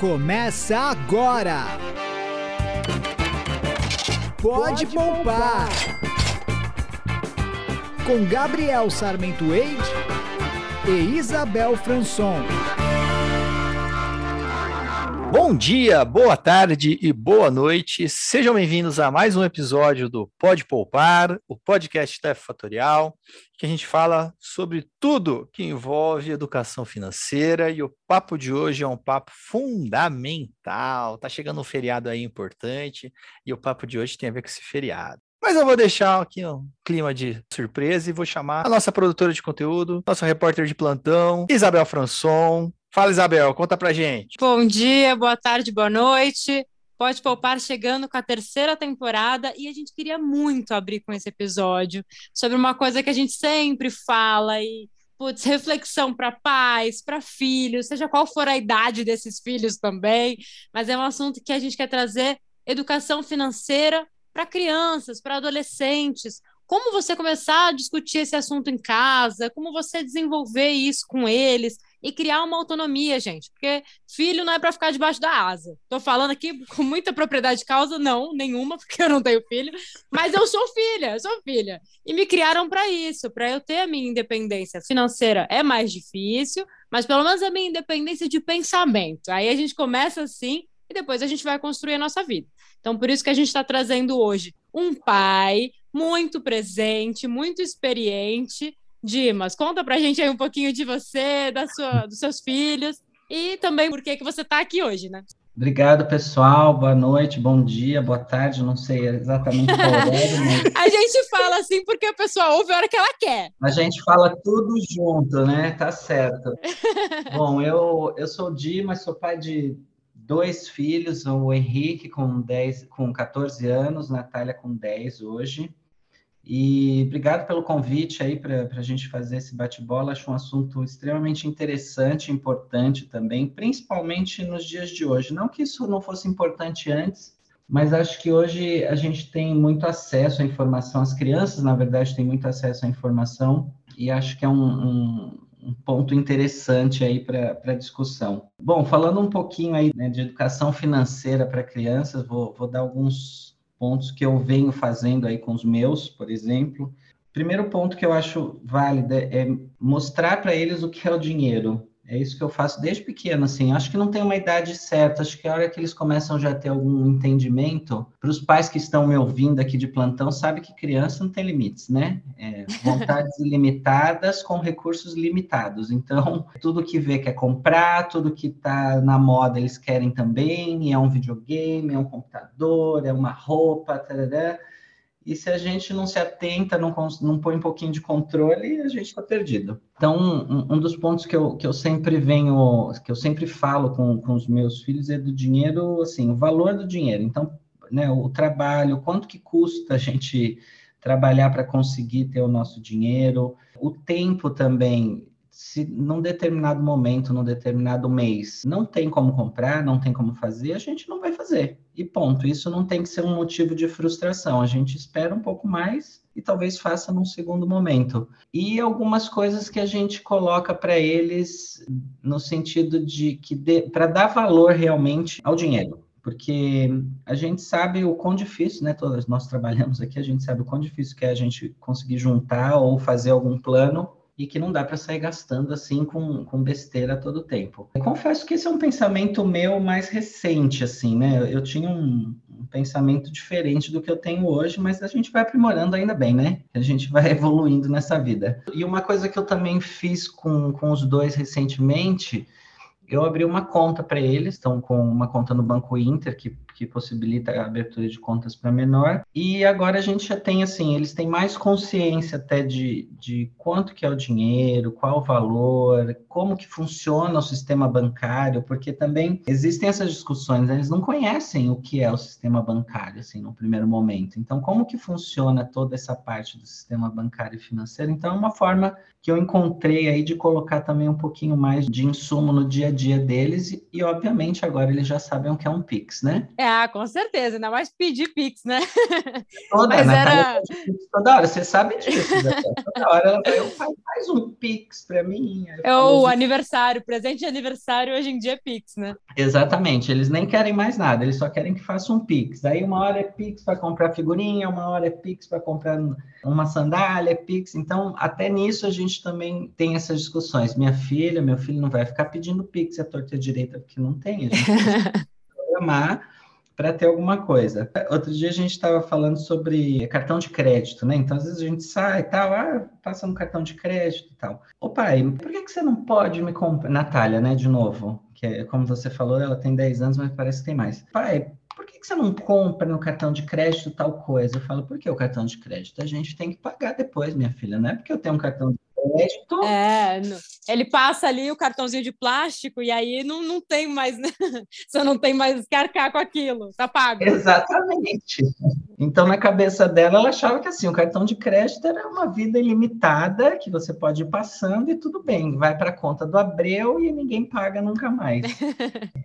Começa agora! Pode, Pode poupar. poupar! Com Gabriel Sarmento Eide e Isabel Franson. Bom dia, boa tarde e boa noite. Sejam bem-vindos a mais um episódio do Pode Poupar, o podcast da Fatorial, que a gente fala sobre tudo que envolve educação financeira e o papo de hoje é um papo fundamental. Tá chegando um feriado aí importante e o papo de hoje tem a ver com esse feriado. Mas eu vou deixar aqui um clima de surpresa e vou chamar a nossa produtora de conteúdo, nossa repórter de plantão, Isabel Franson. Fala, Isabel, conta pra gente. Bom dia, boa tarde, boa noite. Pode Poupar chegando com a terceira temporada e a gente queria muito abrir com esse episódio sobre uma coisa que a gente sempre fala e putz, reflexão para pais, para filhos, seja qual for a idade desses filhos também, mas é um assunto que a gente quer trazer educação financeira para crianças, para adolescentes, como você começar a discutir esse assunto em casa, como você desenvolver isso com eles, e criar uma autonomia, gente, porque filho não é para ficar debaixo da asa. Tô falando aqui com muita propriedade de causa, não, nenhuma, porque eu não tenho filho, mas eu sou filha, eu sou filha. E me criaram para isso, para eu ter a minha independência financeira. É mais difícil, mas pelo menos a minha independência de pensamento. Aí a gente começa assim e depois a gente vai construir a nossa vida. Então, por isso que a gente está trazendo hoje um pai muito presente, muito experiente, Dimas, conta pra gente aí um pouquinho de você, da sua, dos seus filhos e também por que, que você está aqui hoje, né? Obrigado, pessoal. Boa noite, bom dia, boa tarde. Não sei exatamente qual horário, mas... A gente fala assim porque a pessoa ouve a hora que ela quer. A gente fala tudo junto, né? Tá certo. bom, eu, eu sou o Dimas, sou pai de dois filhos, o Henrique com, 10, com 14 anos, Natália com 10 hoje. E obrigado pelo convite aí para a gente fazer esse bate-bola. Acho um assunto extremamente interessante, importante também, principalmente nos dias de hoje. Não que isso não fosse importante antes, mas acho que hoje a gente tem muito acesso à informação. As crianças, na verdade, têm muito acesso à informação e acho que é um, um, um ponto interessante aí para discussão. Bom, falando um pouquinho aí né, de educação financeira para crianças, vou, vou dar alguns pontos que eu venho fazendo aí com os meus, por exemplo. Primeiro ponto que eu acho válido é mostrar para eles o que é o dinheiro. É isso que eu faço desde pequeno, assim. Acho que não tem uma idade certa. Acho que a hora que eles começam já a ter algum entendimento, para os pais que estão me ouvindo aqui de plantão, sabe que criança não tem limites, né? É, vontades ilimitadas com recursos limitados. Então, tudo que vê quer comprar, tudo que está na moda eles querem também. É um videogame, é um computador, é uma roupa, tarará. E se a gente não se atenta, não, não põe um pouquinho de controle, a gente está perdido. Então, um, um, dos pontos que eu, que eu sempre venho, que eu sempre falo com, com os meus filhos é do dinheiro, assim, o valor do dinheiro. Então, né, o trabalho, quanto que custa a gente trabalhar para conseguir ter o nosso dinheiro, o tempo também se num determinado momento, num determinado mês, não tem como comprar, não tem como fazer, a gente não vai fazer. E ponto. Isso não tem que ser um motivo de frustração. A gente espera um pouco mais e talvez faça num segundo momento. E algumas coisas que a gente coloca para eles no sentido de que para dar valor realmente ao dinheiro porque a gente sabe o quão difícil, né? Todos nós trabalhamos aqui, a gente sabe o quão difícil que é a gente conseguir juntar ou fazer algum plano e que não dá para sair gastando assim com, com besteira todo o tempo. Eu confesso que esse é um pensamento meu mais recente, assim, né? Eu tinha um, um, pensamento diferente do que eu tenho hoje, mas a gente vai aprimorando ainda bem, né? A gente vai evoluindo nessa vida. E uma coisa que eu também fiz com, com os dois recentemente eu abri uma conta para eles, estão com uma conta no Banco Inter, que que possibilita a abertura de contas para menor. E agora a gente já tem, assim, eles têm mais consciência até de, de quanto que é o dinheiro, qual o valor, como que funciona o sistema bancário, porque também existem essas discussões, né? eles não conhecem o que é o sistema bancário, assim, no primeiro momento. Então, como que funciona toda essa parte do sistema bancário e financeiro? Então, é uma forma que eu encontrei aí de colocar também um pouquinho mais de insumo no dia a dia deles e, e obviamente, agora eles já sabem o que é um Pix, né? É, Ah, com certeza, ainda mais pedir Pix, né? Toda, Mas Natália era- toda hora, você sabe disso. Zé. Toda hora ela vai, "Ô, pai, faz um Pix para mim. É o aniversário, presente de aniversário hoje em dia é Pix, né? Exatamente, eles nem querem mais nada, eles só querem que faça um Pix. Aí uma hora é Pix para comprar figurinha, uma hora é Pix para comprar uma sandália, é Pix. Então, até nisso a gente também tem essas discussões. Minha filha, meu filho não vai ficar pedindo Pix à torta e à direita, porque não tem. A gente programar para ter alguma coisa. Outro dia a gente estava falando sobre cartão de crédito, né? Então, às vezes a gente sai e tal, ah, passa um cartão de crédito e tal. Ô pai, por que, que você não pode me comprar? Natália, né, de novo, que é, como você falou, ela tem 10 anos, mas parece que tem mais. Pai, por que, que você não compra no cartão de crédito tal coisa? Eu falo, por que o cartão de crédito? A gente tem que pagar depois, minha filha, não é porque eu tenho um cartão de crédito. É, ele passa ali o cartãozinho de plástico e aí não, não tem mais, né? Você não tem mais que arcar com aquilo, tá pago. Exatamente. Então, na cabeça dela, ela achava que assim, o cartão de crédito era uma vida ilimitada, que você pode ir passando e tudo bem, vai para a conta do Abreu e ninguém paga nunca mais.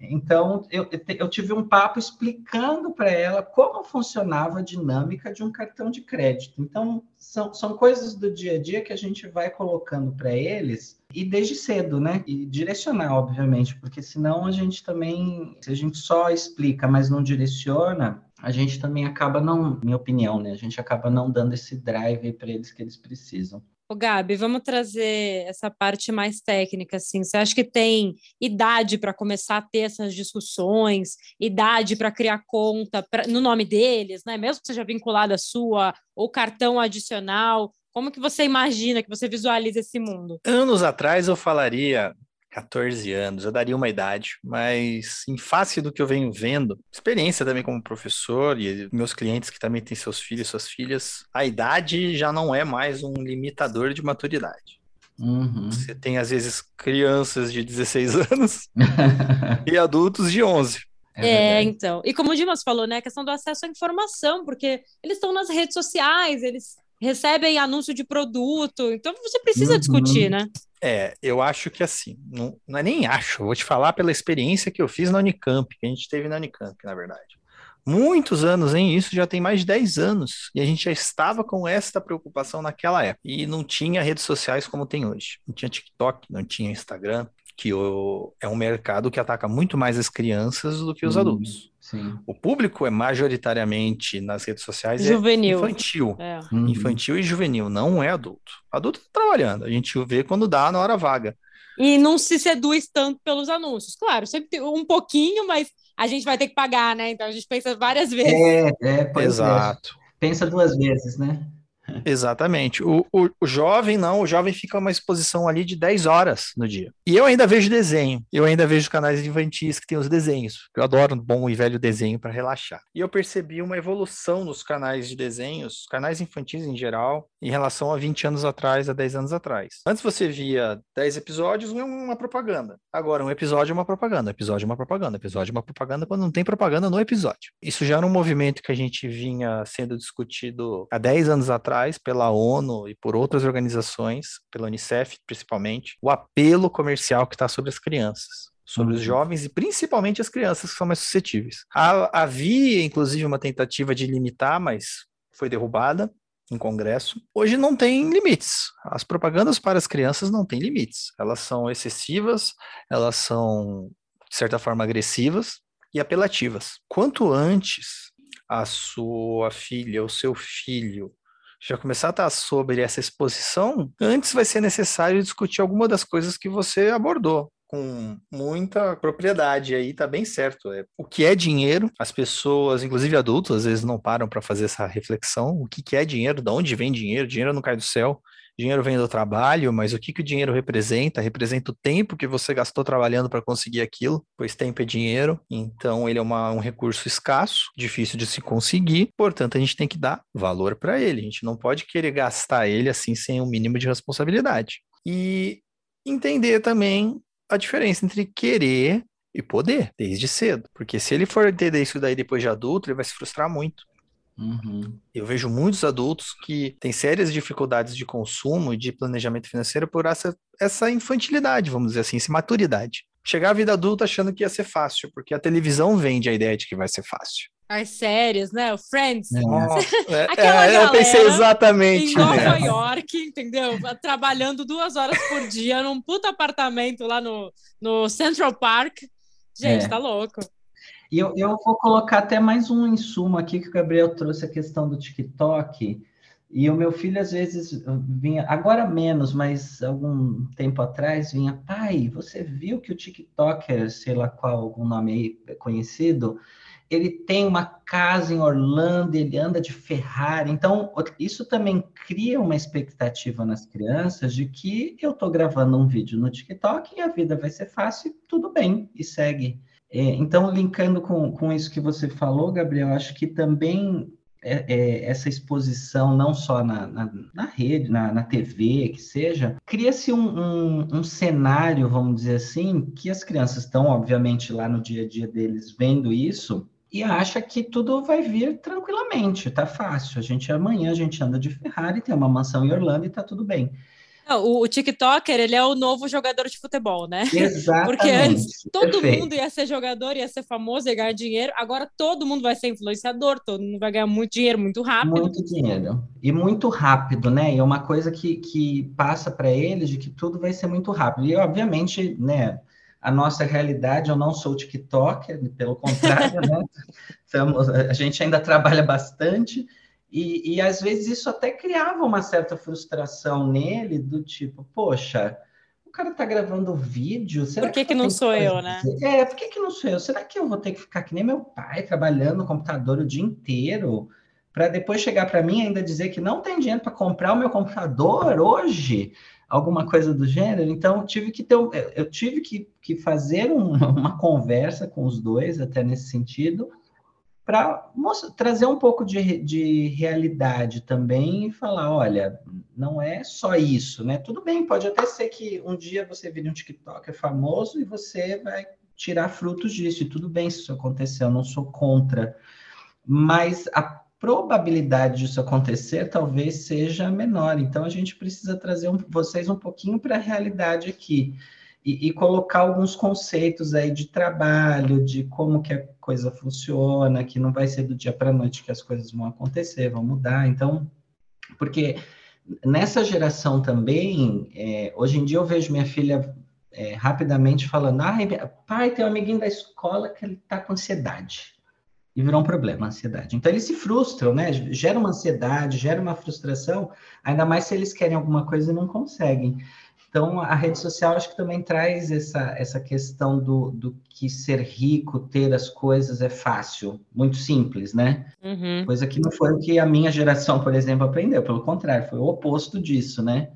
Então, eu, eu tive um papo explicando para ela como funcionava a dinâmica de um cartão de crédito. Então, são, são coisas do dia a dia que a gente vai colocando para eles e desde cedo, né? E direcionar, obviamente, porque senão a gente também, se a gente só explica, mas não direciona, a gente também acaba não, minha opinião, né? A gente acaba não dando esse drive para eles que eles precisam. Ô, Gabi, vamos trazer essa parte mais técnica, assim. Você acha que tem idade para começar a ter essas discussões, idade para criar conta pra- no nome deles, né? Mesmo que seja vinculada à sua, ou cartão adicional. Como que você imagina, que você visualiza esse mundo? Anos atrás eu falaria 14 anos, eu daria uma idade, mas em face do que eu venho vendo, experiência também como professor e meus clientes que também têm seus filhos e suas filhas, a idade já não é mais um limitador de maturidade. Uhum. Você tem às vezes crianças de 16 anos e adultos de 11. É, verdade. então. E como o Dimas falou, né, a questão do acesso à informação, porque eles estão nas redes sociais, eles recebem anúncio de produto, então você precisa Uhum. discutir, né? É, eu acho que assim, não, não é nem acho, vou te falar pela experiência que eu fiz na Unicamp, que a gente teve na Unicamp, na verdade. Muitos anos, hein? Isso já tem mais de 10 anos. E a gente já estava com esta preocupação naquela época. E não tinha redes sociais como tem hoje. Não tinha TikTok, não tinha Instagram, que o- é um mercado que ataca muito mais as crianças do que os Hum. adultos. Sim. O público é majoritariamente nas redes sociais é Juvenil. infantil. É. Uhum. Infantil e juvenil, não é adulto. Adulto tá trabalhando, a gente vê quando dá na hora vaga. E não se seduz tanto pelos anúncios. Claro, sempre tem um pouquinho, mas a gente vai ter que pagar, né? Então a gente pensa várias vezes. É, é, pois é. Exato. Pensa duas vezes, né? Exatamente. O, o, o jovem não, o jovem fica uma exposição ali de 10 horas no dia. E eu ainda vejo desenho, eu ainda vejo canais infantis que tem os desenhos. Eu adoro um bom e velho desenho para relaxar. E eu percebi uma evolução nos canais de desenhos, canais infantis em geral, em relação a 20 anos atrás, a 10 anos atrás. Antes você via 10 episódios, uma propaganda. Agora, um episódio é uma propaganda, episódio é uma propaganda, episódio é uma propaganda quando não tem propaganda no episódio. Isso já era um movimento que a gente vinha sendo discutido há 10 anos atrás pela ONU e por outras organizações, pela Unicef principalmente, o apelo comercial que está sobre as crianças. Sobre os Uhum. jovens e principalmente as crianças que são mais suscetíveis. Ha- Havia, inclusive, uma tentativa de limitar, mas foi derrubada em Congresso. Hoje não tem limites. As propagandas para as crianças não têm limites. Elas são excessivas, elas são, de certa forma, agressivas e apelativas. Quanto antes a sua filha, o seu filho, já começar a estar sobre essa exposição, antes vai ser necessário discutir alguma das coisas que você abordou. Com muita propriedade aí, tá bem certo. É, o que é dinheiro? As pessoas, inclusive adultos, às vezes não param para fazer essa reflexão. O que, que é dinheiro? De onde vem dinheiro? Dinheiro não cai do céu. Dinheiro vem do trabalho, mas o que, que o dinheiro representa? Representa o tempo que você gastou trabalhando para conseguir aquilo, pois tempo é dinheiro, então ele é uma- um recurso escasso, difícil de se conseguir, portanto a gente tem que dar valor para ele. A gente não pode querer gastar ele assim sem um mínimo de responsabilidade. E entender também a diferença entre querer e poder, desde cedo. Porque se ele for entender isso daí depois de adulto, ele vai se frustrar muito. Uhum. Eu vejo muitos adultos que têm sérias dificuldades de consumo e de planejamento financeiro por essa, essa infantilidade, vamos dizer assim, essa maturidade. chegar à vida adulta achando que ia ser fácil, porque a televisão vende a ideia de que vai ser fácil. As séries, né? O Friends. É. é, Aquela é, eu pensei exatamente. Em Nova York, entendeu? Trabalhando duas horas por dia num puto apartamento lá no, no Central Park. Gente, é. tá louco. E eu, eu vou colocar até mais um insumo aqui que o Gabriel trouxe a questão do TikTok. E o meu filho, às vezes, vinha, agora menos, mas algum tempo atrás, vinha, pai, você viu que o TikToker, sei lá qual, algum nome aí conhecido, ele tem uma casa em Orlando, ele anda de Ferrari. Então, isso também cria uma expectativa nas crianças de que eu estou gravando um vídeo no TikTok e a vida vai ser fácil, tudo bem, e segue. É, então, linkando com, com isso que você falou, Gabriel, acho que também é, é, essa exposição, não só na, na, na rede, na, na, TV, que seja, cria-se um, um, um, cenário, vamos dizer assim, que as crianças estão, obviamente, lá no dia a dia deles vendo isso e acha que tudo vai vir tranquilamente, tá fácil. A gente amanhã a gente anda de Ferrari, tem uma mansão em Orlando e tá tudo bem. Não, o, o TikToker, ele é o novo jogador de futebol, né? Exatamente. Porque antes todo Perfeito. mundo ia ser jogador, ia ser famoso, ia ganhar dinheiro. Agora todo mundo vai ser influenciador, todo mundo vai ganhar muito dinheiro, muito rápido. Muito dinheiro. E muito rápido, né? E é uma coisa que, que passa para eles de que tudo vai ser muito rápido. E, obviamente, né? A nossa realidade, eu não sou TikToker, pelo contrário, né? Estamos, a gente ainda trabalha bastante, e, e às vezes isso até criava uma certa frustração nele, do tipo, poxa, o cara tá gravando vídeo. Será por que, que, que não sou eu, né? É, por que, que não sou eu? Será que eu vou ter que ficar que nem meu pai, trabalhando no computador o dia inteiro, para depois chegar para mim e ainda dizer que não tem dinheiro para comprar o meu computador hoje? Alguma coisa do gênero. Então, eu tive que ter, eu tive que, que fazer um, uma conversa com os dois, até nesse sentido, para trazer um pouco de, de realidade também e falar, olha, não é só isso, né? Tudo bem, pode até ser que um dia você vire um TikToker famoso e você vai tirar frutos disso, e tudo bem se isso acontecer, eu não sou contra. Mas a probabilidade disso acontecer talvez seja menor. Então a gente precisa trazer um, vocês um pouquinho para a realidade aqui e, e, colocar alguns conceitos aí de trabalho, de como que a coisa funciona, que não vai ser do dia para a noite que as coisas vão acontecer, vão mudar. Então, porque nessa geração também, é, hoje em dia eu vejo minha filha é, rapidamente falando, ah, pai, tem um amiguinho da escola que ele está com ansiedade. E virou um problema, a ansiedade. Então, eles se frustram, né? Gera uma ansiedade, gera uma frustração, ainda mais se eles querem alguma coisa e não conseguem. Então, a rede social acho que também traz essa, essa questão do, do que ser rico, ter as coisas é fácil, muito simples, né? Uhum. Coisa que não foi o que a minha geração, por exemplo, aprendeu, pelo contrário, foi o oposto disso, né?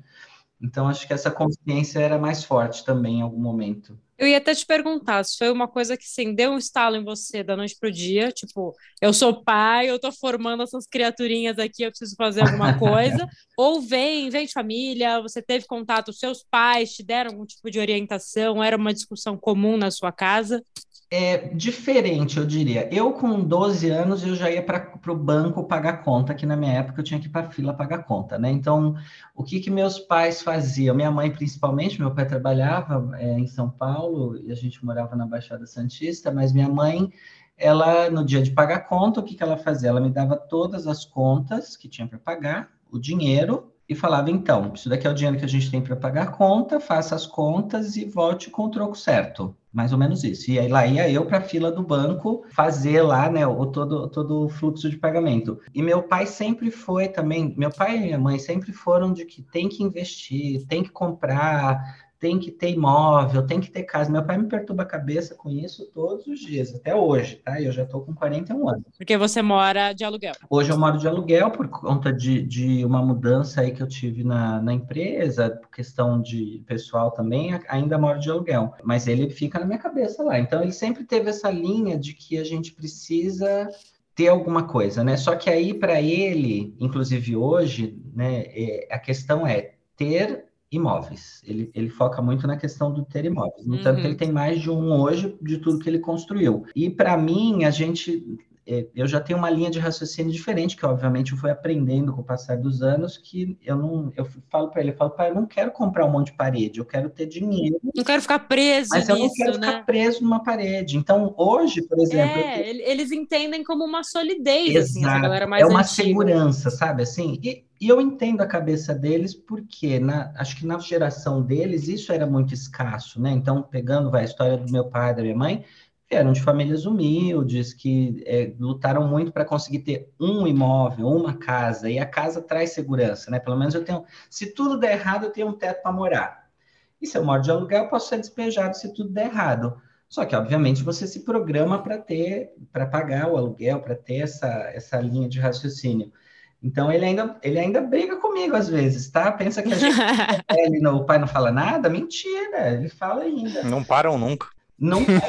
Então, acho que essa consciência era mais forte também em algum momento. Eu ia até te perguntar se foi uma coisa que, sim, deu um estalo em você da noite pro dia, tipo, eu sou pai, eu tô formando essas criaturinhas aqui, eu preciso fazer alguma coisa, ou vem, vem de família, você teve contato, seus pais te deram algum tipo de orientação, era uma discussão comum na sua casa? É diferente, eu diria. Eu, com 12 anos, eu já ia para o banco pagar conta, que na minha época eu tinha que ir para a fila pagar conta, né? Então, o que, que meus pais faziam? Minha mãe, principalmente, meu pai trabalhava é, em São Paulo e a gente morava na Baixada Santista, mas minha mãe, ela, no dia de pagar conta, o que, que ela fazia? Ela me dava todas as contas que tinha para pagar, o dinheiro, e falava: então, isso daqui é o dinheiro que a gente tem para pagar a conta, faça as contas e volte com o troco certo. Mais ou menos isso. E aí lá ia eu para a fila do banco fazer lá, né, o todo, todo o fluxo de pagamento. E meu pai sempre foi também, meu pai e minha mãe sempre foram de que tem que investir, tem que comprar, tem que ter imóvel, tem que ter casa. Meu pai me perturba a cabeça com isso todos os dias, até hoje, tá? Eu já estou com 41 anos. Porque você mora de aluguel? Hoje eu moro de aluguel por conta de, de uma mudança aí que eu tive na, na empresa, por questão de pessoal também, ainda moro de aluguel. Mas ele fica na minha cabeça lá. Então ele sempre teve essa linha de que a gente precisa ter alguma coisa, né? Só que aí para ele, inclusive hoje, né, é, a questão é ter imóveis. Ele, ele foca muito na questão do ter imóveis. No uhum. tanto que ele tem mais de um hoje de tudo que ele construiu. E para mim, a gente eu já tenho uma linha de raciocínio diferente, que obviamente eu fui aprendendo com o passar dos anos, que eu não, eu falo para ele, eu falo, pai, eu não quero comprar um monte de parede, eu quero ter dinheiro. Não quero ficar preso mas nisso, eu não quero né? ficar preso numa parede. Então, hoje, por exemplo, É, eles entendem como uma solidez, Exato. assim, essa galera mais é uma antiga. segurança, sabe assim? E, e eu entendo a cabeça deles porque na, acho que na geração deles isso era muito escasso, né? Então, pegando vai, a história do meu pai e da minha mãe, eram de famílias humildes que é, lutaram muito para conseguir ter um imóvel, uma casa, e a casa traz segurança, né? Pelo menos eu tenho, se tudo der errado, eu tenho um teto para morar. E se eu moro de aluguel, eu posso ser despejado se tudo der errado. Só que, obviamente, você se programa para ter, para pagar o aluguel, para ter essa, essa linha de raciocínio. Então, ele ainda, ele ainda briga comigo às vezes, tá? Pensa que a gente, ele, não- o pai não fala nada? Mentira, ele fala ainda. Não param nunca. Não vai,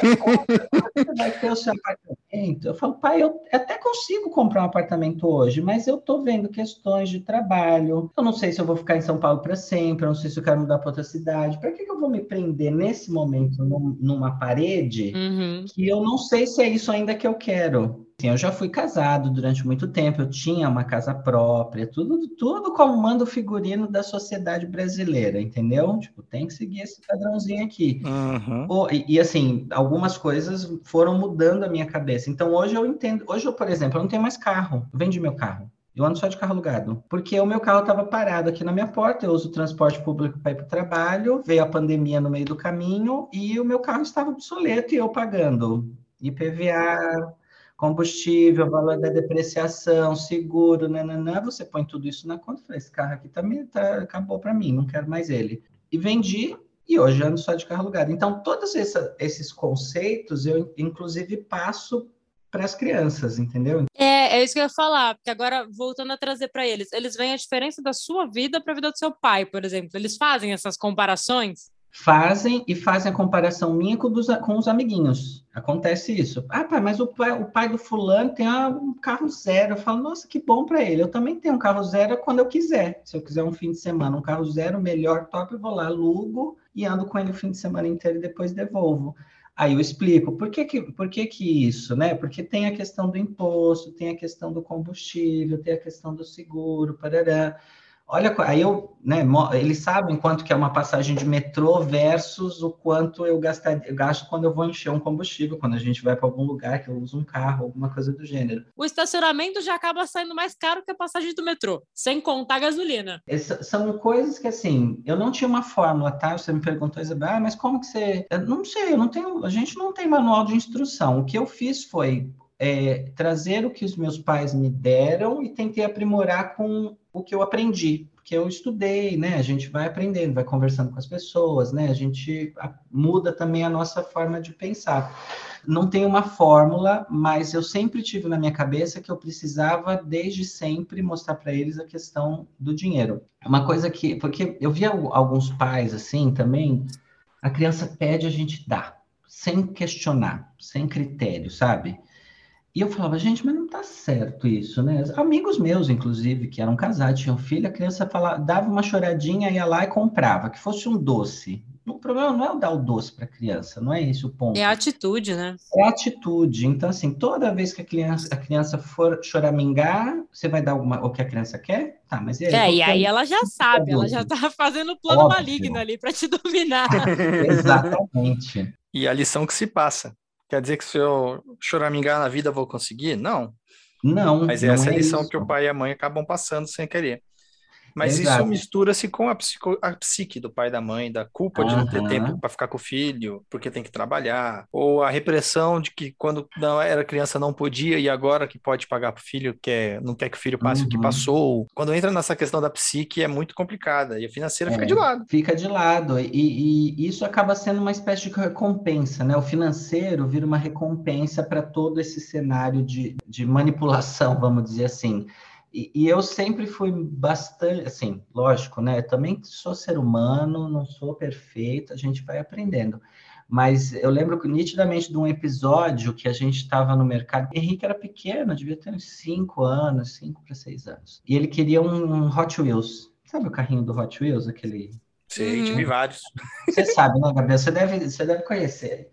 você vai ter o seu apartamento. Eu falo, pai, eu até consigo comprar um apartamento hoje, mas eu tô vendo questões de trabalho. Eu não sei se eu vou ficar em São Paulo para sempre, eu não sei se eu quero mudar para outra cidade. Para que, que eu vou me prender nesse momento num- numa parede Uhum. que eu não sei se é isso ainda que eu quero? Assim, eu já fui casado durante muito tempo, eu tinha uma casa própria, tudo, tudo como manda o figurino da sociedade brasileira, entendeu? Tipo, tem que seguir esse padrãozinho aqui. Uhum. E, e, assim, algumas coisas foram mudando a minha cabeça. Então hoje eu entendo. Hoje, eu, por exemplo, eu não tenho mais carro. Eu vendi meu carro. Eu ando só de carro alugado. Porque o meu carro estava parado aqui na minha porta. Eu uso o transporte público para ir para o trabalho. Veio a pandemia no meio do caminho e o meu carro estava obsoleto e eu pagando IPVA, combustível, valor da depreciação, seguro, nananã. Você põe tudo isso na conta. Eu Falei, esse carro aqui tá, tá- acabou para mim, não quero mais ele. E vendi e hoje ando só de carro alugado. Então, todos essa- esses conceitos eu, inclusive, passo para as crianças, entendeu? É, é isso que eu ia falar, porque agora, voltando a trazer para eles, eles veem a diferença da sua vida para a vida do seu pai, por exemplo. Eles fazem essas comparações? Fazem e fazem a comparação minha com, dos, com os amiguinhos. Acontece isso. Ah, pai, mas o pai, o pai do fulano tem ah, um carro zero. Eu falo, nossa, que bom para ele. Eu também tenho um carro zero quando eu quiser. Se eu quiser um fim de semana, um carro zero, melhor, top, eu vou lá, alugo e ando com ele o fim de semana inteiro e depois devolvo. Aí eu explico por que, que, por que, que isso, né? Porque tem a questão do imposto, tem a questão do combustível, tem a questão do seguro, parará. Olha, aí eu, né, eles sabem quanto que é uma passagem de metrô versus o quanto eu, gastar, eu gasto quando eu vou encher um combustível, quando a gente vai para algum lugar que eu uso um carro, alguma coisa do gênero. O estacionamento já acaba saindo mais caro que a passagem do metrô, sem contar a gasolina. Essa- são coisas que, assim, eu não tinha uma fórmula, tá? Você me perguntou, Isabel, ah, mas como que você... Eu não sei, eu não tenho... A gente não tem manual de instrução. O que eu fiz foi é, trazer o que os meus pais me deram e tentei aprimorar com o que eu aprendi. Porque eu estudei, né? A gente vai aprendendo, vai conversando com as pessoas, né? A gente muda também a nossa forma de pensar. Não tem uma fórmula, mas eu sempre tive na minha cabeça que eu precisava, desde sempre, mostrar para eles a questão do dinheiro. Uma coisa que. Porque eu vi al- alguns pais assim também, a criança pede, a gente dá, sem questionar, sem critério, sabe? E eu falava, gente, mas não tá certo isso, né? Amigos meus, inclusive, que eram casados, tinham filho, a criança falava, dava uma choradinha, ia lá e comprava, que fosse um doce. O problema não é o dar o doce para a criança, não é esse o ponto. É a atitude, né? É a atitude. Então, assim, toda vez que a criança, a criança for choramingar, você vai dar alguma, o que a criança quer? Tá, mas e aí? É, e que aí o- ela já sabe, ela já tá fazendo plano Óbvio. maligno ali para te dominar. Exatamente. E a lição que se passa. Quer dizer que se eu choramingar na vida eu vou conseguir? Não. Não, Mas não essa é a lição isso. que o pai e a mãe acabam passando sem querer. Mas Exato. isso mistura-se com a, psico- a psique do pai e da mãe, da culpa de não ter tempo para ficar com o filho, porque tem que trabalhar, ou a repressão de que quando não era criança não podia e agora que pode pagar para o filho, quer, não quer que o filho passe o que Uhum. passou. Quando entra nessa questão da psique é muito complicada e a financeira fica É, de lado. Fica de lado. E, e isso acaba sendo uma espécie de recompensa, né? O financeiro vira uma recompensa para todo esse cenário de, de manipulação, vamos dizer assim. E, e eu sempre fui bastante, assim, lógico, né? Eu também sou ser humano, não sou perfeito, a gente vai aprendendo. Mas eu lembro nitidamente de um episódio que a gente estava no mercado. Henrique era pequeno, devia ter uns 5 anos, 5 para 6 anos. E ele queria um Hot Wheels. Sabe o carrinho do Hot Wheels? Aquele Sei, Uhum. tive vários. você sabe, né, Gabriel? Você deve, você deve conhecer.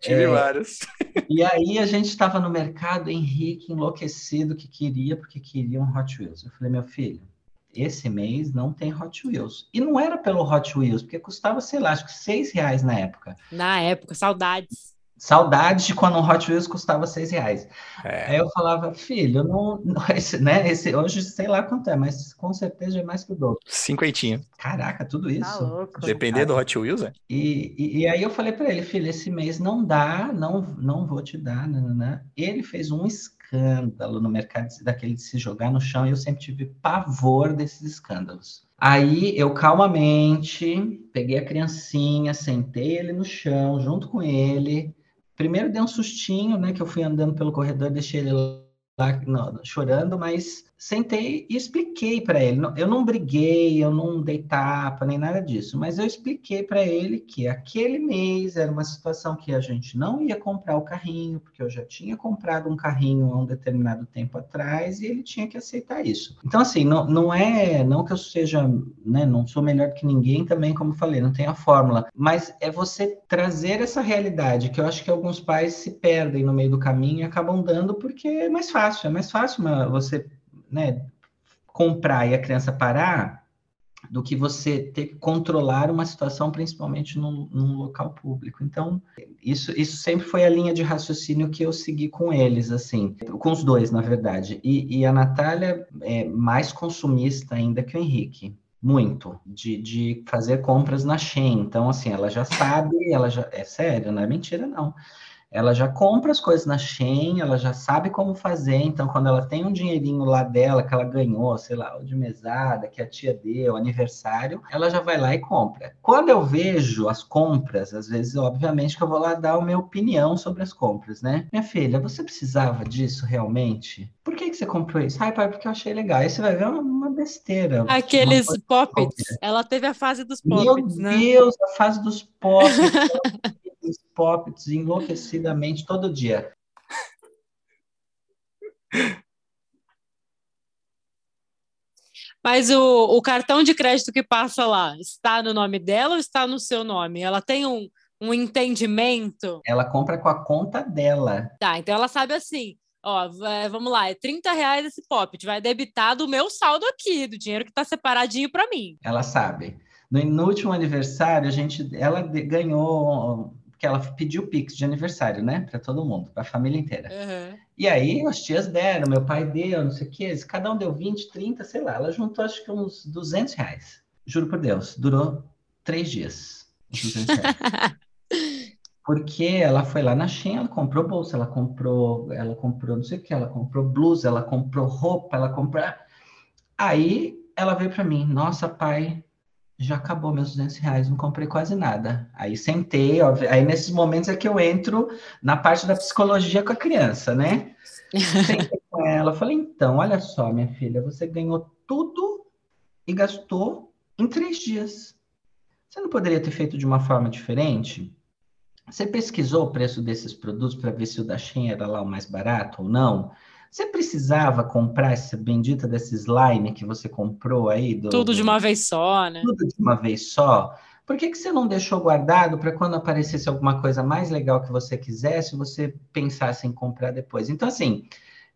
Tive é, vários. E aí a gente estava no mercado, Henrique enlouquecido que queria, porque queria um Hot Wheels. Eu falei, meu filho, esse mês não tem Hot Wheels. E não era pelo Hot Wheels, porque custava, sei lá, acho que seis reais na época. Na época, saudades. Saudades de quando um Hot Wheels custava seis reais. É. Aí eu falava, filho, não, não esse, né, esse, hoje sei lá quanto é, mas com certeza é mais que o dobro. Cinquentinho. Caraca, tudo tá isso. Tá louco. Depender do Hot Wheels, é? E, e, e, aí eu falei para ele, filho, esse mês não dá, não, não vou te dar, né, né, né. Ele fez um escândalo no mercado daquele de se jogar no chão e eu sempre tive pavor desses escândalos. Aí eu calmamente peguei a criancinha, sentei ele no chão junto com ele, primeiro deu um sustinho, né? Que eu fui andando pelo corredor, deixei ele lá não, chorando, mas sentei e expliquei para ele. Eu não briguei, eu não dei tapa, nem nada disso, mas eu expliquei para ele que aquele mês era uma situação que a gente não ia comprar o carrinho, porque eu já tinha comprado um carrinho há um determinado tempo atrás e ele tinha que aceitar isso. Então, assim, não, não é, não que eu seja, né, não sou melhor que ninguém também, como falei, não tem a fórmula, mas é você trazer essa realidade que eu acho que alguns pais se perdem no meio do caminho e acabam dando porque é mais fácil, é mais fácil você né, comprar e a criança parar do que você ter que controlar uma situação, principalmente num, num, local público. Então, isso, isso sempre foi a linha de raciocínio que eu segui com eles, assim, com os dois, na verdade. E, e a Natália é mais consumista ainda que o Henrique. Muito, de, de fazer compras na Shein. Então, assim, ela já sabe, ela já. É sério, não é mentira, não ela já compra as coisas na Shein, ela já sabe como fazer, então quando ela tem um dinheirinho lá dela que ela ganhou, sei lá, de mesada, que a tia deu, aniversário, ela já vai lá e compra. Quando eu vejo as compras, às vezes, obviamente, que eu vou lá dar a minha opinião sobre as compras, né? Minha filha, você precisava disso realmente? Por que, que você comprou isso? Ai, pai, porque eu achei legal. Aí você vai ver uma, besteira. Aqueles poppets. Ela teve a fase dos poppets, Meu né? Meu Deus, a fase dos poppets. os pops enlouquecidamente todo dia. Mas o, o cartão de crédito que passa lá está no nome dela ou está no seu nome? Ela tem um, um entendimento? Ela compra com a conta dela. Tá, então ela sabe assim. Ó, vamos lá, é 30 reais esse pop, vai debitar do meu saldo aqui, do dinheiro que está separadinho para mim. Ela sabe. No, no, último aniversário, a gente, ela ganhou que ela pediu Pix de aniversário, né? Para todo mundo, para a família inteira. Uhum. E aí as tias deram, meu pai deu, não sei o quê. Cada um deu 20, 30, sei lá. Ela juntou acho que uns 200 reais. Juro por Deus, durou três dias. Porque ela foi lá na Shein, ela comprou bolsa, ela comprou, ela comprou não sei o que, ela comprou blusa, ela comprou roupa, ela comprou. Aí ela veio para mim, nossa pai, já acabou meus 200 reais, não comprei quase nada. Aí sentei, ó, aí nesses momentos é que eu entro na parte da psicologia com a criança, né? Sentei com ela, falei, então, olha só, minha filha, você ganhou tudo e gastou em três dias. Você não poderia ter feito de uma forma diferente? Você pesquisou o preço desses produtos para ver se o da Shein era lá o mais barato ou não? Você precisava comprar essa bendita desse slime que você comprou aí? Do, tudo de uma vez só, né? Tudo de uma vez só. Por que, que você não deixou guardado para quando aparecesse alguma coisa mais legal que você quisesse, você pensasse em comprar depois? Então, assim,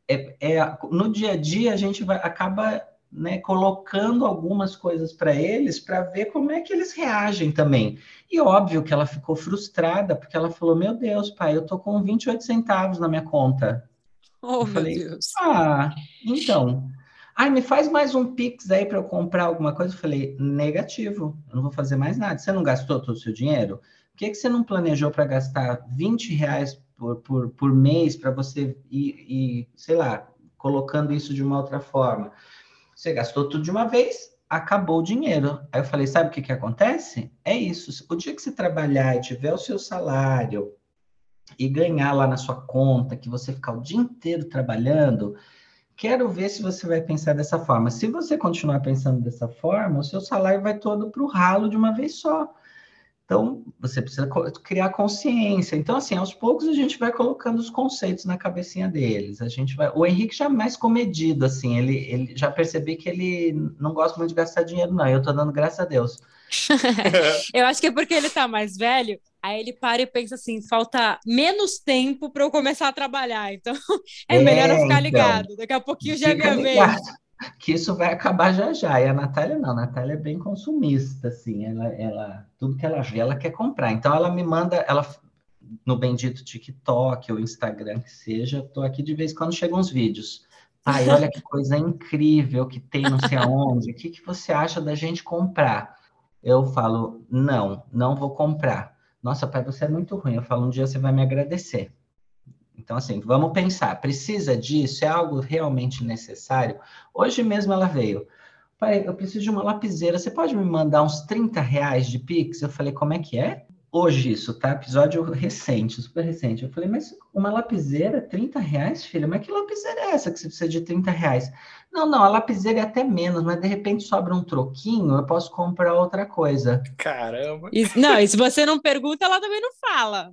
é, é no dia a dia a gente vai, acaba né, colocando algumas coisas para eles para ver como é que eles reagem também. E óbvio que ela ficou frustrada, porque ela falou: Meu Deus, pai, eu tô com 28 centavos na minha conta. Oh, eu meu falei, Deus. Ah, então. Ai, me faz mais um Pix aí para eu comprar alguma coisa. Eu falei, negativo, eu não vou fazer mais nada. Você não gastou todo o seu dinheiro? Por que, que você não planejou para gastar 20 reais por, por, por mês para você ir, ir, sei lá, colocando isso de uma outra forma? Você gastou tudo de uma vez, acabou o dinheiro. Aí eu falei, sabe o que, que acontece? É isso. O dia que você trabalhar e tiver o seu salário, e ganhar lá na sua conta, que você ficar o dia inteiro trabalhando, quero ver se você vai pensar dessa forma. Se você continuar pensando dessa forma, o seu salário vai todo para o ralo de uma vez só. Então, você precisa criar consciência. Então, assim, aos poucos a gente vai colocando os conceitos na cabecinha deles. A gente vai. O Henrique já é mais comedido, assim, ele, ele já percebi que ele não gosta muito de gastar dinheiro, não. Eu estou dando graças a Deus. eu acho que é porque ele tá mais velho, aí ele para e pensa assim: falta menos tempo para eu começar a trabalhar, então é, é melhor eu ficar então, ligado. Daqui a pouquinho já é minha ligado. vez. Que isso vai acabar já já. E a Natália não, a Natália é bem consumista, assim, ela, ela, tudo que ela vê, ela quer comprar. Então ela me manda, ela no bendito TikTok ou Instagram que seja, tô aqui de vez em quando chegam uns vídeos. Ai, olha que coisa incrível que tem não sei aonde. O que, que você acha da gente comprar? Eu falo, não, não vou comprar. Nossa, pai, você é muito ruim. Eu falo, um dia você vai me agradecer. Então, assim, vamos pensar, precisa disso? É algo realmente necessário? Hoje mesmo ela veio. Pai, eu preciso de uma lapiseira. Você pode me mandar uns 30 reais de Pix? Eu falei, como é que é? Hoje isso, tá? Episódio recente, super recente. Eu falei, mas uma lapiseira, 30 reais, filha? Mas que lapiseira é essa que você precisa de 30 reais? Não, não, a lapiseira é até menos, mas de repente sobra um troquinho, eu posso comprar outra coisa. Caramba! E, não, e se você não pergunta, ela também não fala.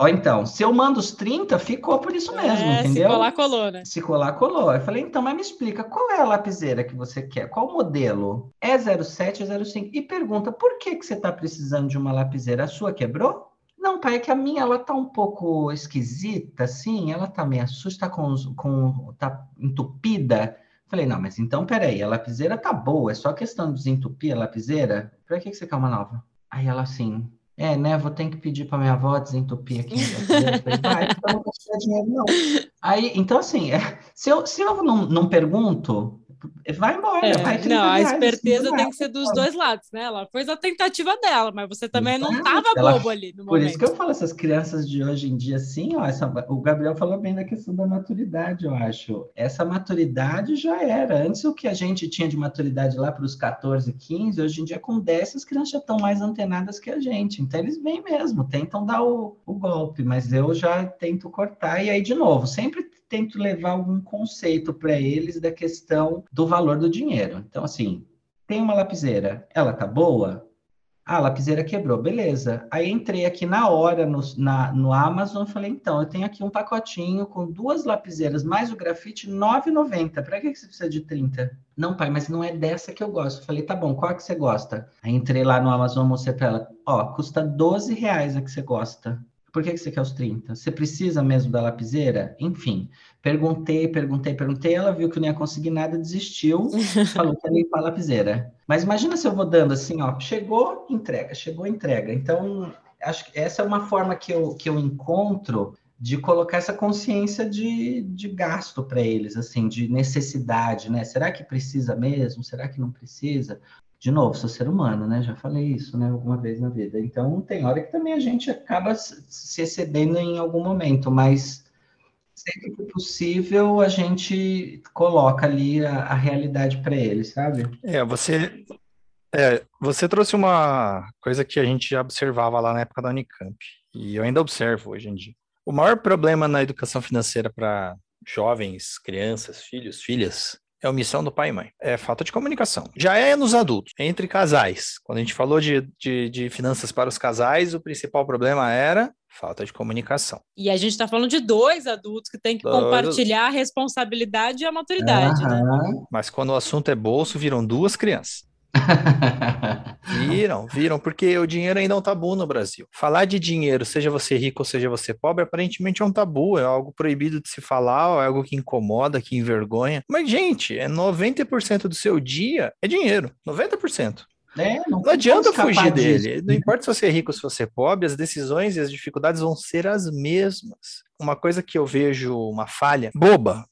Ou então, se eu mando os 30, ficou por isso mesmo, é, entendeu? Se colar, colou, né? Se colar, colou. Eu falei, então, mas me explica, qual é a lapiseira que você quer? Qual modelo? É 07, é 05? E pergunta, por que, que você está precisando de uma lapiseira? A sua quebrou? Não, pai, é que a minha ela tá um pouco esquisita, assim, ela tá meio assusta, com, com tá entupida. Falei, não, mas então peraí, a lapiseira tá boa, é só questão de desentupir a lapiseira? Pra que, que você quer uma nova? Aí ela assim, é, né, vou ter que pedir pra minha avó desentupir aqui. Falei, vai, então não vou dinheiro não. Aí, então assim, é, se, eu, se eu não, não pergunto, vai embora. É, vai não, a esperteza tem que ser dos dois lados, né? Ela fez a tentativa dela, mas você também Exato. não estava bobo ali no Por momento. isso que eu falo, essas crianças de hoje em dia, assim, ó, essa, o Gabriel falou bem da questão da maturidade, eu acho. Essa maturidade já era. Antes o que a gente tinha de maturidade lá para os 14, 15, hoje em dia com 10 as crianças já estão mais antenadas que a gente. Então eles vêm mesmo, tentam dar o, o golpe, mas eu já tento cortar. E aí, de novo, sempre tento levar algum conceito para eles da questão do valor do dinheiro. Então, assim, tem uma lapiseira, ela tá boa? Ah, a lapiseira quebrou, beleza. Aí entrei aqui na hora no, na, no Amazon e falei, então, eu tenho aqui um pacotinho com duas lapiseiras mais o grafite, R$ 9,90. Para que você precisa de 30? Não, pai, mas não é dessa que eu gosto. falei, tá bom, qual é que você gosta? Aí entrei lá no Amazon, mostrei para ela, ó, custa 12 reais a que você gosta por que, que você quer os 30? Você precisa mesmo da lapiseira? Enfim, perguntei, perguntei, perguntei. Ela viu que eu não ia conseguir nada, desistiu, falou que ia limpar a lapiseira. Mas imagina se eu vou dando assim, ó, chegou, entrega, chegou, entrega. Então, acho que essa é uma forma que eu, que eu encontro de colocar essa consciência de, de gasto para eles, assim, de necessidade, né? Será que precisa mesmo? Será que não precisa? De novo, sou ser humano, né? Já falei isso, né, alguma vez na vida. Então, tem hora que também a gente acaba se excedendo em algum momento, mas sempre que possível a gente coloca ali a, a realidade para eles, sabe? É, você é, você trouxe uma coisa que a gente já observava lá na época da Unicamp, e eu ainda observo hoje em dia. O maior problema na educação financeira para jovens, crianças, filhos, filhas, é omissão do pai e mãe. É falta de comunicação. Já é nos adultos, entre casais. Quando a gente falou de, de, de finanças para os casais, o principal problema era falta de comunicação. E a gente está falando de dois adultos que têm que dois compartilhar a responsabilidade e a maturidade. Uhum. Né? Mas quando o assunto é bolso, viram duas crianças. Viram, viram, porque o dinheiro ainda é um tabu no Brasil. Falar de dinheiro, seja você rico ou seja você pobre, aparentemente é um tabu, é algo proibido de se falar, é algo que incomoda, que envergonha. Mas, gente, é 90% do seu dia é dinheiro. 90%. É, não, não adianta fugir dele. Não importa se você é rico ou se você é pobre, as decisões e as dificuldades vão ser as mesmas. Uma coisa que eu vejo uma falha boba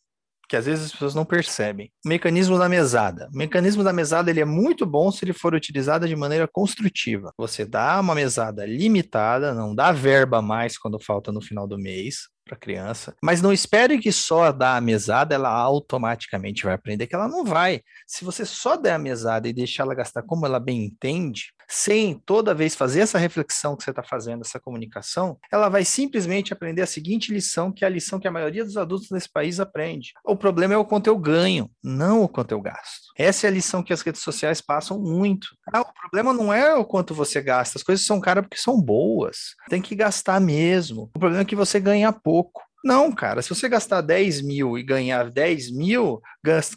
que às vezes as pessoas não percebem. O mecanismo da mesada. O mecanismo da mesada ele é muito bom se ele for utilizado de maneira construtiva. Você dá uma mesada limitada, não dá verba mais quando falta no final do mês para criança, mas não espere que só dar a mesada ela automaticamente vai aprender que ela não vai. Se você só der a mesada e deixar ela gastar como ela bem entende, sem toda vez fazer essa reflexão que você está fazendo, essa comunicação, ela vai simplesmente aprender a seguinte lição, que é a lição que a maioria dos adultos nesse país aprende. O problema é o quanto eu ganho, não o quanto eu gasto. Essa é a lição que as redes sociais passam muito. Ah, o problema não é o quanto você gasta, as coisas são caras porque são boas. Tem que gastar mesmo. O problema é que você ganha pouco. Não, cara, se você gastar 10 mil e ganhar 10 mil,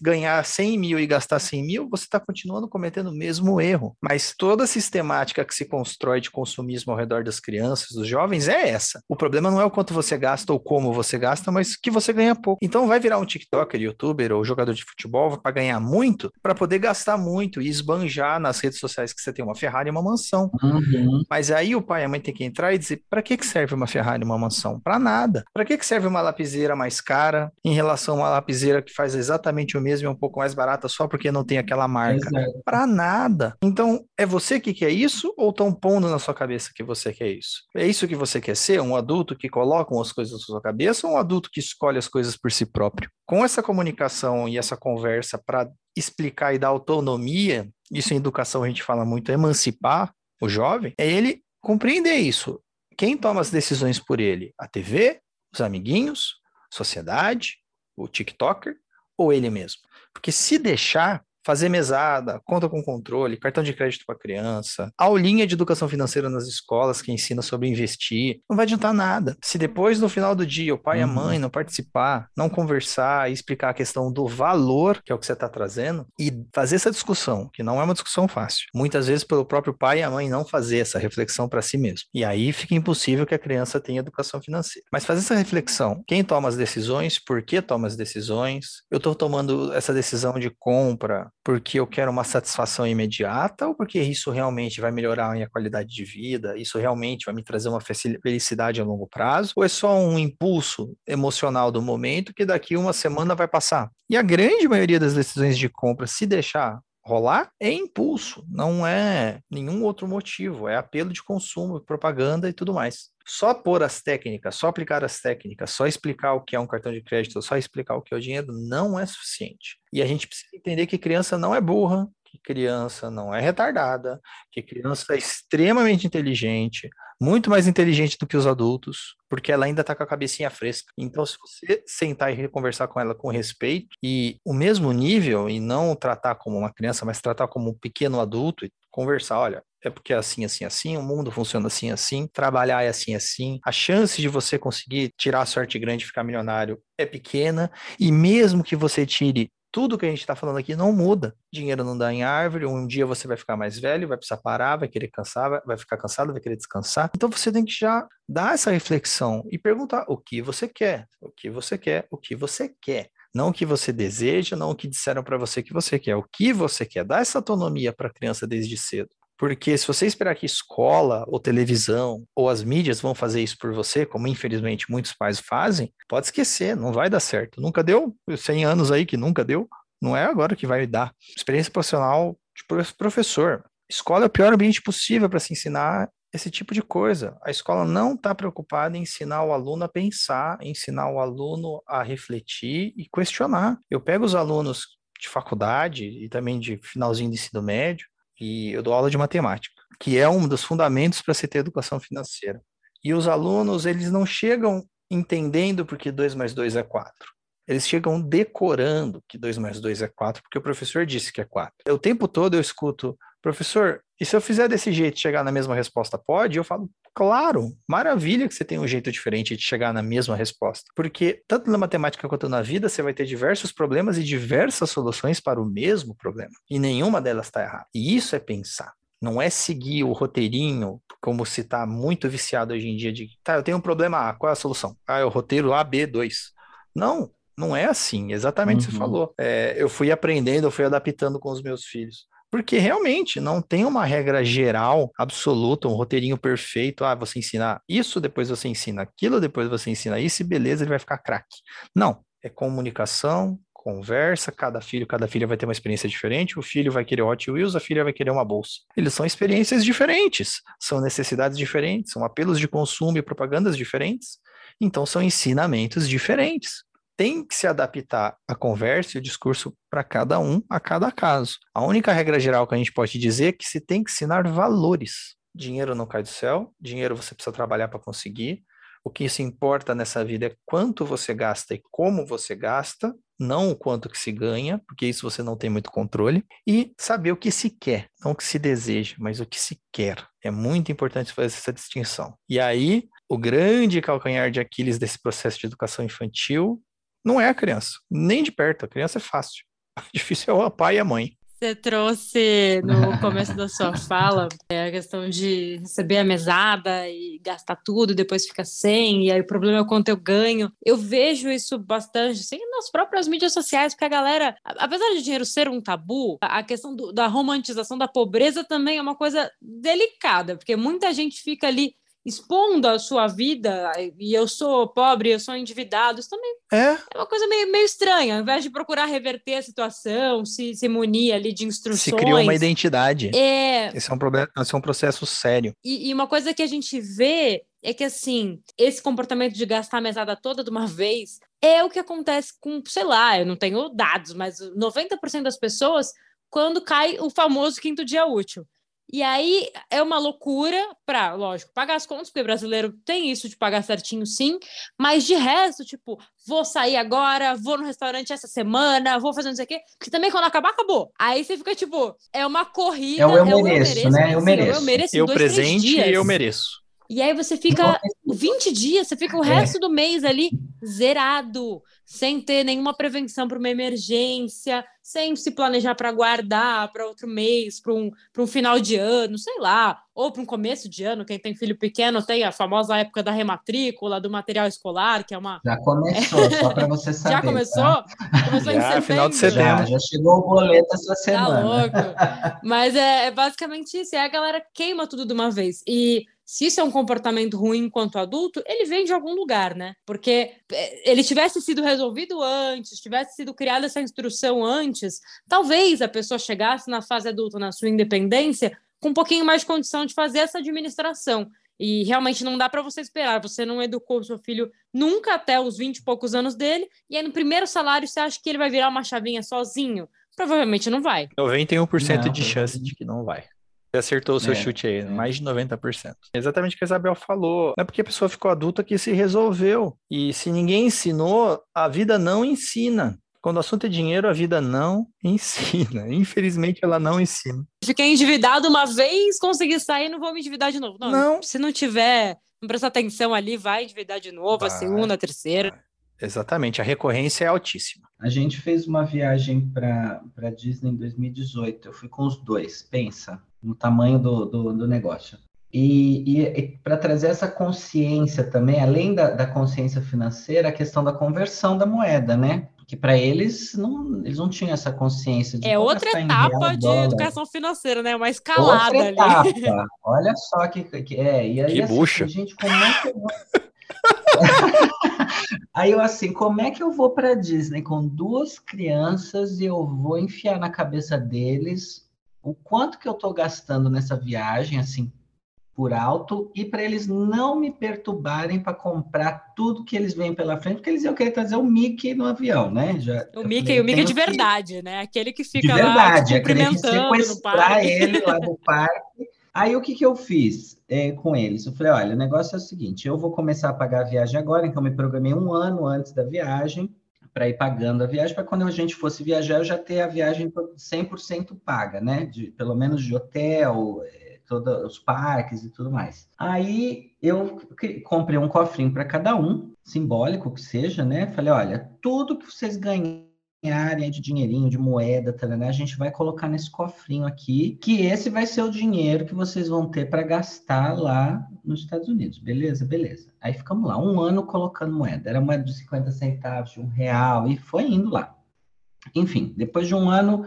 ganhar 100 mil e gastar 100 mil, você está continuando cometendo o mesmo erro. Mas toda a sistemática que se constrói de consumismo ao redor das crianças, dos jovens, é essa. O problema não é o quanto você gasta ou como você gasta, mas que você ganha pouco. Então vai virar um TikToker, youtuber ou jogador de futebol para ganhar muito, para poder gastar muito e esbanjar nas redes sociais que você tem uma Ferrari e uma mansão. Uhum. Mas aí o pai e a mãe tem que entrar e dizer: para que, que serve uma Ferrari e uma mansão? Para nada. Para que, que serve uma lapiseira mais cara em relação a uma lapiseira que faz exatamente o mesmo e é um pouco mais barata só porque não tem aquela marca? Para nada. Então, é você que quer isso ou estão pondo na sua cabeça que você quer isso? É isso que você quer ser? Um adulto que coloca as coisas na sua cabeça ou um adulto que escolhe as coisas por si próprio? Com essa comunicação e essa conversa para explicar e dar autonomia, isso em educação a gente fala muito, emancipar o jovem, é ele compreender isso. Quem toma as decisões por ele? A TV, os amiguinhos, sociedade, o TikToker ou ele mesmo? Porque se deixar, fazer mesada, conta com controle, cartão de crédito para criança, aulinha de educação financeira nas escolas que ensina sobre investir, não vai adiantar nada. Se depois, no final do dia, o pai uhum. e a uhum. mãe não participar, não conversar e explicar a questão do valor, que é o que você está trazendo, e fazer essa discussão, que não é uma discussão fácil, muitas vezes pelo próprio pai e a mãe não fazer essa reflexão para si mesmo. E aí fica impossível que a criança tenha educação financeira. Mas fazer essa reflexão, quem toma as decisões, por que toma as decisões, eu estou tomando essa decisão de compra, porque eu quero uma satisfação imediata ou porque isso realmente vai melhorar a minha qualidade de vida, isso realmente vai me trazer uma felicidade a longo prazo, ou é só um impulso emocional do momento que daqui uma semana vai passar? E a grande maioria das decisões de compra, se deixar rolar é impulso, não é nenhum outro motivo, é apelo de consumo, propaganda e tudo mais. Só pôr as técnicas, só aplicar as técnicas, só explicar o que é um cartão de crédito, só explicar o que é o dinheiro não é suficiente. E a gente precisa entender que criança não é burra, que criança não é retardada, que criança é extremamente inteligente, muito mais inteligente do que os adultos, porque ela ainda está com a cabecinha fresca. Então, se você sentar e conversar com ela com respeito e o mesmo nível, e não tratar como uma criança, mas tratar como um pequeno adulto e conversar, olha, é porque é assim, assim, assim, o mundo funciona assim, assim, trabalhar é assim, assim, a chance de você conseguir tirar a sorte grande e ficar milionário é pequena, e mesmo que você tire tudo que a gente está falando aqui não muda. Dinheiro não dá em árvore, um dia você vai ficar mais velho, vai precisar parar, vai querer cansar, vai ficar cansado, vai querer descansar. Então você tem que já dar essa reflexão e perguntar o que você quer, o que você quer, o que você quer. Não o que você deseja, não o que disseram para você que você quer, o que você quer. Dá essa autonomia para a criança desde cedo. Porque se você esperar que escola ou televisão ou as mídias vão fazer isso por você, como infelizmente muitos pais fazem, pode esquecer, não vai dar certo. Nunca deu, 100 anos aí que nunca deu, não é agora que vai dar. Experiência profissional de professor. Escola é o pior ambiente possível para se ensinar esse tipo de coisa. A escola não está preocupada em ensinar o aluno a pensar, ensinar o aluno a refletir e questionar. Eu pego os alunos de faculdade e também de finalzinho de ensino médio, e eu dou aula de matemática, que é um dos fundamentos para se ter educação financeira. E os alunos, eles não chegam entendendo porque 2 mais 2 é 4. Eles chegam decorando que 2 mais 2 é 4, porque o professor disse que é 4. O tempo todo eu escuto, professor, e se eu fizer desse jeito chegar na mesma resposta, pode? Eu falo, claro, maravilha que você tem um jeito diferente de chegar na mesma resposta. Porque tanto na matemática quanto na vida, você vai ter diversos problemas e diversas soluções para o mesmo problema. E nenhuma delas está errada. E isso é pensar. Não é seguir o roteirinho, como se está muito viciado hoje em dia de, tá, eu tenho um problema A, qual é a solução? Ah, é o roteiro A, B, 2. Não, não é assim, exatamente o que você uhum. falou. É, eu fui aprendendo, eu fui adaptando com os meus filhos. Porque realmente não tem uma regra geral, absoluta, um roteirinho perfeito. Ah, você ensina isso, depois você ensina aquilo, depois você ensina isso, e beleza, ele vai ficar craque. Não, é comunicação, conversa, cada filho, cada filha vai ter uma experiência diferente, o filho vai querer Hot Wheels, a filha vai querer uma bolsa. Eles são experiências diferentes, são necessidades diferentes, são apelos de consumo e propagandas diferentes, então são ensinamentos diferentes tem que se adaptar a conversa e o discurso para cada um, a cada caso. A única regra geral que a gente pode dizer é que se tem que ensinar valores. Dinheiro não cai do céu, dinheiro você precisa trabalhar para conseguir. O que se importa nessa vida é quanto você gasta e como você gasta, não o quanto que se ganha, porque isso você não tem muito controle, e saber o que se quer, não o que se deseja, mas o que se quer. É muito importante fazer essa distinção. E aí, o grande calcanhar de Aquiles desse processo de educação infantil não é a criança, nem de perto. A criança é fácil. O difícil é o pai e a mãe. Você trouxe no começo da sua fala é, a questão de receber a mesada e gastar tudo, depois fica sem, e aí o problema é o quanto eu ganho. Eu vejo isso bastante, sim, nas próprias mídias sociais, porque a galera, apesar de dinheiro ser um tabu, a questão do, da romantização da pobreza também é uma coisa delicada, porque muita gente fica ali expondo a sua vida, e eu sou pobre, eu sou endividado, isso também é, é uma coisa meio, meio estranha. Ao invés de procurar reverter a situação, se, se munir ali de instruções. Se criou uma identidade. É. Esse é um, problema, esse é um processo sério. E, e uma coisa que a gente vê é que, assim, esse comportamento de gastar a mesada toda de uma vez é o que acontece com, sei lá, eu não tenho dados, mas 90% das pessoas quando cai o famoso quinto dia útil. E aí é uma loucura para, lógico, pagar as contas, porque o brasileiro tem isso de pagar certinho, sim, mas de resto, tipo, vou sair agora, vou no restaurante essa semana, vou fazer não sei o quê, porque também quando acabar, acabou. Aí você fica tipo, é uma corrida. É o eu, é mereço, eu mereço, né? Eu mereço. Eu, mereço eu dois, presente e eu mereço. E aí você fica 20 dias, você fica o é. resto é. do mês ali zerado, sem ter nenhuma prevenção para uma emergência, sem se planejar para guardar para outro mês, para um, um final de ano, sei lá, ou para um começo de ano. Quem tem filho pequeno tem a famosa época da rematrícula, do material escolar, que é uma. Já começou, só para você saber. Já começou? Tá? Começou já, em setembro. final de setembro. Já, já chegou o boleto essa semana. Tá louco. Mas é, é basicamente isso. É a galera queima tudo de uma vez. E se isso é um comportamento ruim enquanto adulto, ele vem de algum lugar, né? Porque é, ele tivesse sido resolvido antes, tivesse sido criada essa instrução antes, talvez a pessoa chegasse na fase adulta, na sua independência, com um pouquinho mais de condição de fazer essa administração. E realmente não dá para você esperar. Você não educou o seu filho nunca até os 20 e poucos anos dele, e aí no primeiro salário você acha que ele vai virar uma chavinha sozinho? Provavelmente não vai. 91% não. de chance de que não vai. Você acertou o seu é, chute aí, é. mais de 90%. Exatamente o que a Isabel falou. Não é porque a pessoa ficou adulta que se resolveu. E se ninguém ensinou, a vida não ensina. Quando o assunto é dinheiro, a vida não ensina. Infelizmente, ela não ensina. Fiquei endividado uma vez, consegui sair, não vou me endividar de novo. Não, não. se não tiver, não prestar atenção ali, vai endividar de novo, vai. a segunda, a terceira. Exatamente, a recorrência é altíssima. A gente fez uma viagem para Disney em 2018. Eu fui com os dois, pensa no tamanho do, do, do negócio. E, e, e para trazer essa consciência também, além da, da, consciência financeira, a questão da conversão da moeda, né? Que para eles não, eles não tinham essa consciência de É outra etapa real, de dólar. educação financeira, né? Uma escalada outra ali. Etapa. Olha só que, que é. E aí, que assim, bucha. gente, como é que eu vou... Aí eu assim, como é que eu vou para Disney com duas crianças e eu vou enfiar na cabeça deles o quanto que eu estou gastando nessa viagem, assim, por alto, e para eles não me perturbarem para comprar tudo que eles veem pela frente, porque eles iam querer trazer o Mickey no avião, né? Já, o Mickey, falei, o Mickey de verdade, que... né? Aquele que fica de verdade, lá cumprimentando no parque. ele lá do parque. Aí o que, que eu fiz é, com eles? Eu falei, olha, o negócio é o seguinte, eu vou começar a pagar a viagem agora, então eu me programei um ano antes da viagem, para ir pagando a viagem, para quando a gente fosse viajar, eu já ter a viagem 100% paga, né? De, pelo menos de hotel, é, todos os parques e tudo mais. Aí eu comprei um cofrinho para cada um, simbólico que seja, né? Falei, olha, tudo que vocês ganharem área de dinheirinho, de moeda, a gente vai colocar nesse cofrinho aqui, que esse vai ser o dinheiro que vocês vão ter para gastar lá nos Estados Unidos. Beleza? Beleza. Aí ficamos lá, um ano colocando moeda. Era moeda de 50 centavos, de um real, e foi indo lá. Enfim, depois de um ano,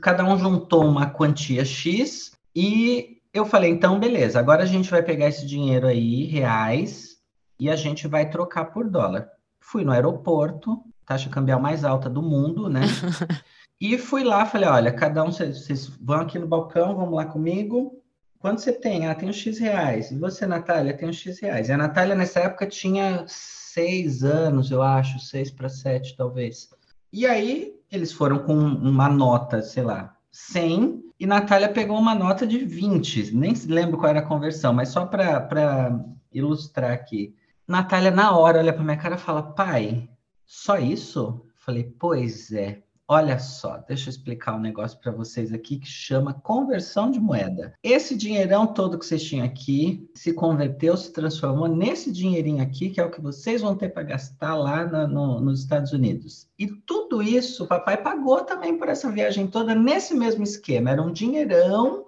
cada um juntou uma quantia X e eu falei, então, beleza, agora a gente vai pegar esse dinheiro aí, reais, e a gente vai trocar por dólar. Fui no aeroporto, taxa cambial mais alta do mundo, né? e fui lá, falei, olha, cada um, vocês vão aqui no balcão, vamos lá comigo. Quanto você tem? Ah, tenho X reais. E você, Natália? Tenho X reais. E a Natália, nessa época, tinha seis anos, eu acho, seis para sete, talvez. E aí, eles foram com uma nota, sei lá, 100, e Natália pegou uma nota de 20. Nem lembro qual era a conversão, mas só para ilustrar aqui. Natália, na hora, olha para minha cara e fala: pai, só isso? Falei, pois é. Olha só, deixa eu explicar um negócio para vocês aqui que chama conversão de moeda. Esse dinheirão todo que vocês tinham aqui se converteu, se transformou nesse dinheirinho aqui, que é o que vocês vão ter para gastar lá na, no, nos Estados Unidos. E tudo isso o papai pagou também por essa viagem toda nesse mesmo esquema. Era um dinheirão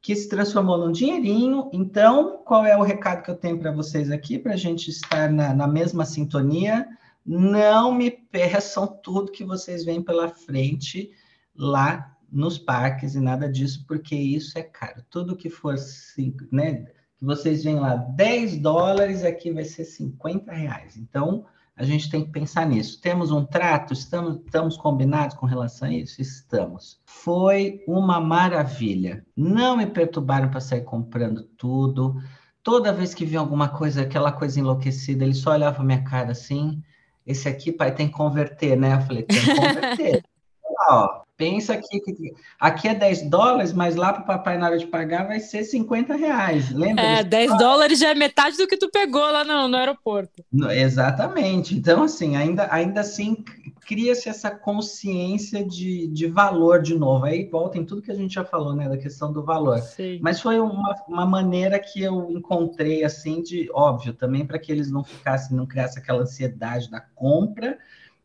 que se transformou num dinheirinho. Então, qual é o recado que eu tenho para vocês aqui, para a gente estar na, na mesma sintonia? Não me peçam tudo que vocês veem pela frente lá nos parques e nada disso, porque isso é caro. Tudo que for, né, que vocês veem lá 10 dólares, aqui vai ser 50 reais. Então, a gente tem que pensar nisso. Temos um trato? Estamos, estamos combinados com relação a isso? Estamos. Foi uma maravilha. Não me perturbaram para sair comprando tudo. Toda vez que vi alguma coisa, aquela coisa enlouquecida, ele só olhava minha cara assim esse aqui, pai, tem que converter, né? Eu falei, tem que converter. ó, pensa aqui, aqui é 10 dólares, mas lá para o papai na hora de pagar vai ser 50 reais, lembra? É, 10 dólares já é metade do que tu pegou lá no, no aeroporto. Exatamente, então assim, ainda, ainda assim cria-se essa consciência de, de valor de novo, aí volta em tudo que a gente já falou, né, da questão do valor. Sim. Mas foi uma, uma maneira que eu encontrei, assim, de, óbvio, também para que eles não ficassem, não criassem aquela ansiedade da compra,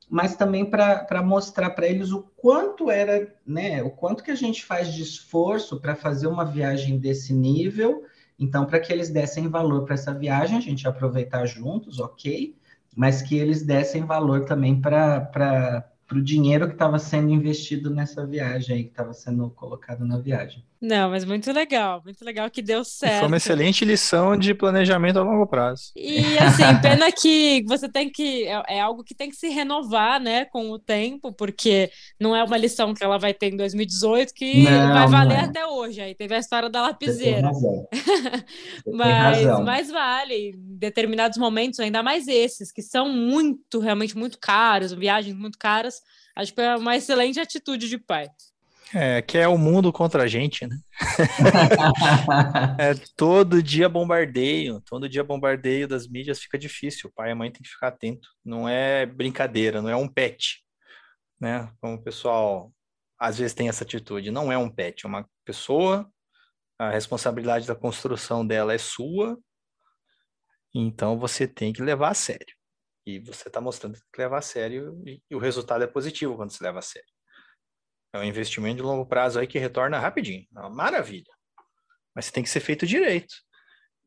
mas também para mostrar para eles o quanto era, né, o quanto que a gente faz de esforço para fazer uma viagem desse nível. Então, para que eles dessem valor para essa viagem, a gente aproveitar juntos, ok, mas que eles dessem valor também para o dinheiro que estava sendo investido nessa viagem aí, que estava sendo colocado na viagem. Não, mas muito legal, muito legal que deu certo. Foi uma excelente lição de planejamento a longo prazo. E assim, pena que você tem que. É, é, algo que tem que se renovar, né, com o tempo, porque não é uma lição que ela vai ter em 2018 que não, vai valer é. até hoje. Aí teve a história da lapiseira. mas, mas vale, em determinados momentos, ainda mais esses, que são muito, realmente muito caros, viagens muito caras Acho que é uma excelente atitude de pai. É, que é o mundo contra a gente, né? é, todo dia bombardeio, todo dia bombardeio das mídias fica difícil. O pai e a mãe tem que ficar atento. Não é brincadeira, não é um pet, né? Como o pessoal às vezes tem essa atitude. Não é um pet, é uma pessoa. A responsabilidade da construção dela é sua. Então você tem que levar a sério. E você está mostrando que tem que levar a sério e, e, o resultado é positivo quando se leva a sério. É um investimento de longo prazo aí que retorna rapidinho. É uma maravilha. Mas tem que ser feito direito.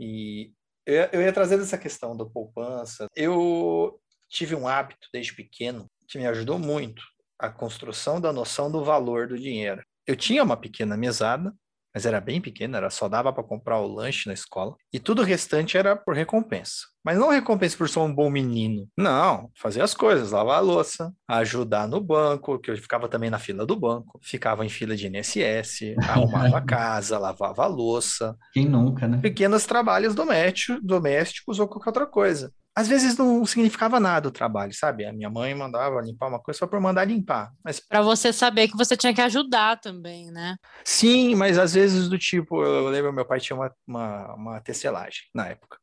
E eu, eu ia trazer essa questão da poupança. Eu tive um hábito desde pequeno que me ajudou muito a construção da noção do valor do dinheiro. Eu tinha uma pequena mesada mas era bem pequena, era só dava para comprar o lanche na escola e tudo o restante era por recompensa. Mas não recompensa por ser um bom menino. Não, fazer as coisas, lavar a louça, ajudar no banco, que eu ficava também na fila do banco, ficava em fila de INSS, arrumava a casa, lavava a louça. Quem nunca, né? Pequenos trabalhos domésticos ou qualquer outra coisa às vezes não significava nada o trabalho, sabe? A minha mãe mandava limpar uma coisa só por mandar limpar. Mas para você saber que você tinha que ajudar também, né? Sim, mas às vezes do tipo, eu lembro meu pai tinha uma, uma, uma tecelagem na época.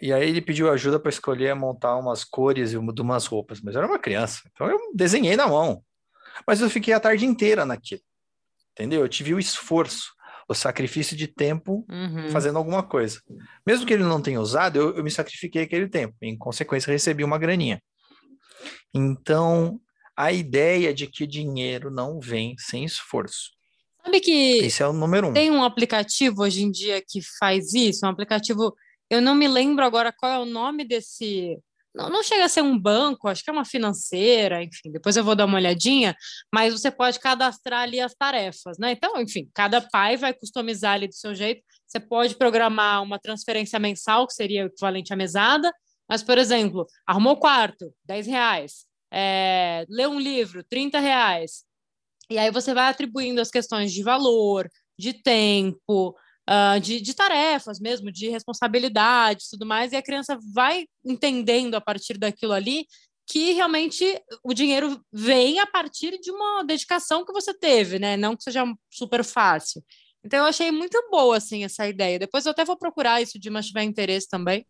E aí ele pediu ajuda para escolher montar umas cores de umas roupas, mas eu era uma criança, então eu desenhei na mão. Mas eu fiquei a tarde inteira naquilo. Entendeu? Eu tive o esforço o sacrifício de tempo uhum. fazendo alguma coisa. Mesmo que ele não tenha usado, eu, eu me sacrifiquei aquele tempo. Em consequência, recebi uma graninha. Então, a ideia de que dinheiro não vem sem esforço. Sabe que esse é o número um. Tem um aplicativo hoje em dia que faz isso, um aplicativo. Eu não me lembro agora qual é o nome desse não, não chega a ser um banco, acho que é uma financeira, enfim, depois eu vou dar uma olhadinha, mas você pode cadastrar ali as tarefas, né? Então, enfim, cada pai vai customizar ali do seu jeito. Você pode programar uma transferência mensal, que seria o equivalente à mesada, mas, por exemplo, arrumou o quarto, 10 reais. É, lê um livro, 30 reais. E aí você vai atribuindo as questões de valor, de tempo, uh, de, de, tarefas mesmo, de responsabilidade tudo mais, e a criança vai entendendo a partir daquilo ali que realmente o dinheiro vem a partir de uma dedicação que você teve, né? Não que seja super fácil. Então eu achei muito boa assim essa ideia. Depois eu até vou procurar isso de mas tiver interesse também.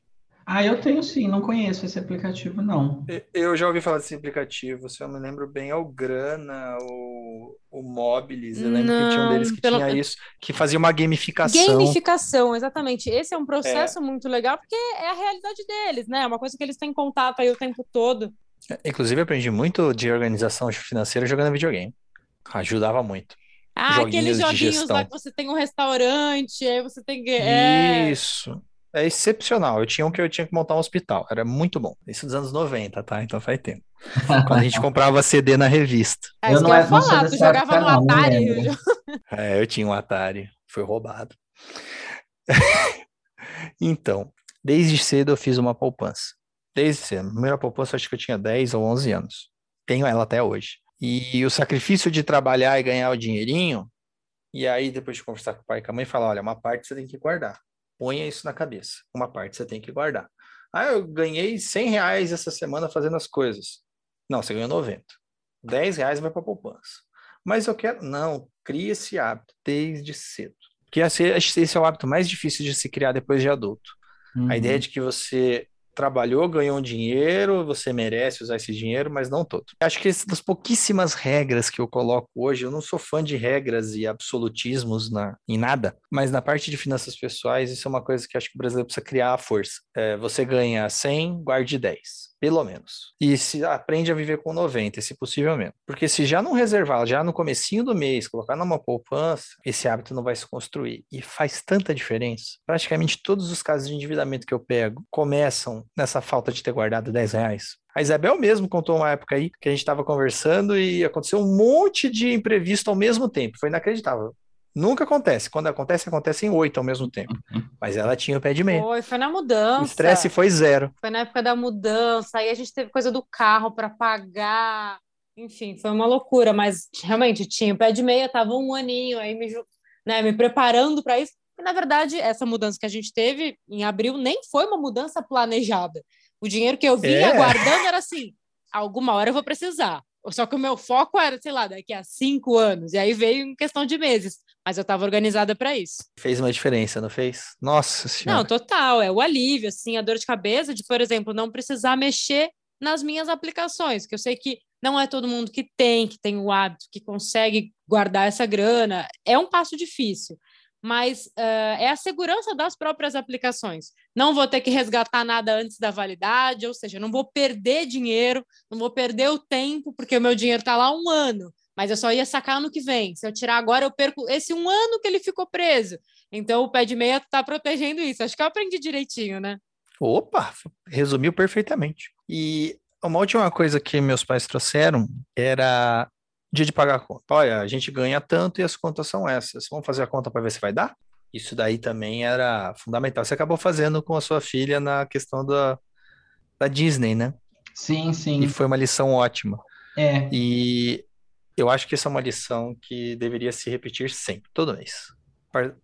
Ah, eu tenho sim, não conheço esse aplicativo, não. Eu já ouvi falar desse aplicativo, se eu me lembro bem, é o Grana, o, o Mobilis, eu lembro que tinha um deles que pelo- tinha isso, que fazia uma gamificação. Gamificação, exatamente. Esse é um processo muito legal, porque é a realidade deles, né? É uma coisa que eles têm contato aí o tempo todo. Inclusive, eu aprendi muito de organização financeira jogando videogame. Ajudava muito. Ah, aqueles Joguinhos de joguinhos gestão. lá que você tem um restaurante, aí você tem que. É... Isso. É excepcional. Eu tinha um que eu tinha que montar um hospital. Era muito bom. Isso dos anos 90, tá? Então faz tempo. Quando a gente comprava CD na revista. É Eu não eu ia é- falar, tu jogava no não, Atari. É, eu tinha um Atari. Foi roubado. Então, desde cedo eu fiz uma poupança. Desde cedo. A primeira poupança acho que eu tinha 10 ou 11 anos. Tenho ela até hoje. E o sacrifício de trabalhar e ganhar o dinheirinho, e aí depois de conversar com o pai e com a mãe, falar, olha, uma parte você tem que guardar. Ponha isso na cabeça. Uma parte você tem que guardar. Ah, eu ganhei 100 reais essa semana fazendo as coisas. Não, você ganhou 90. 10 reais vai para poupança. Mas eu quero. Não, crie esse hábito desde cedo. Porque esse, esse é o hábito mais difícil de se criar depois de adulto. A ideia de que você trabalhou, ganhou um dinheiro, você merece usar esse dinheiro, mas não todo. Acho que das pouquíssimas regras que eu coloco hoje, eu não sou fã de regras e absolutismos na, em nada, mas na parte de finanças pessoais, isso é uma coisa que acho que o brasileiro precisa criar à força. É, você ganha 100, guarde 10. Pelo menos. E se aprende a viver com 90, se possível mesmo. Porque se já não reservar, já no comecinho do mês, colocar numa poupança, esse hábito não vai se construir. E faz tanta diferença. Praticamente todos os casos de endividamento que eu pego começam nessa falta de ter guardado 10 reais. A Isabel mesmo contou uma época aí que a gente estava conversando e aconteceu um monte de imprevisto ao mesmo tempo. Foi inacreditável. Nunca acontece. Quando acontece, acontece em oito ao mesmo tempo. Mas ela tinha o pé de meia. Foi, foi na O mudança. estresse foi zero. Foi na época da mudança, aí a gente teve coisa do carro para pagar. Enfim, foi uma loucura, mas realmente tinha o pé de meia, tava um aninho aí me, né, me preparando para isso. E, na verdade, essa mudança que a gente teve em abril nem foi uma mudança planejada. O dinheiro que eu vinha É. guardando era assim: alguma hora eu vou precisar. Só que o meu foco era, sei lá, daqui a cinco anos. E aí veio em questão de meses. Mas eu estava organizada para isso. Fez uma diferença, não fez? Nossa senhora. Não, total, é o alívio, assim, a dor de cabeça de, por exemplo, não precisar mexer nas minhas aplicações, que eu sei que não é todo mundo que tem, que tem o hábito, que consegue guardar essa grana. É um passo difícil, mas ah, é a segurança das próprias aplicações. Não vou ter que resgatar nada antes da validade, ou seja, não vou perder dinheiro, não vou perder o tempo, porque o meu dinheiro está lá um ano, mas eu só ia sacar ano que vem. Se eu tirar agora, eu perco esse um ano que ele ficou preso. Então, o pé de meia está protegendo isso. Acho que eu aprendi direitinho, né? Opa, resumiu perfeitamente. E uma última coisa que meus pais trouxeram era dia de pagar a conta. Olha, a gente ganha tanto e as contas são essas. Vamos fazer a conta para ver se vai dar? Isso daí também era fundamental. Você acabou fazendo com a sua filha na questão da, da Disney, né? Sim, E sim. foi uma lição ótima. É, E eu acho que essa é uma lição que deveria se repetir sempre, todo mês.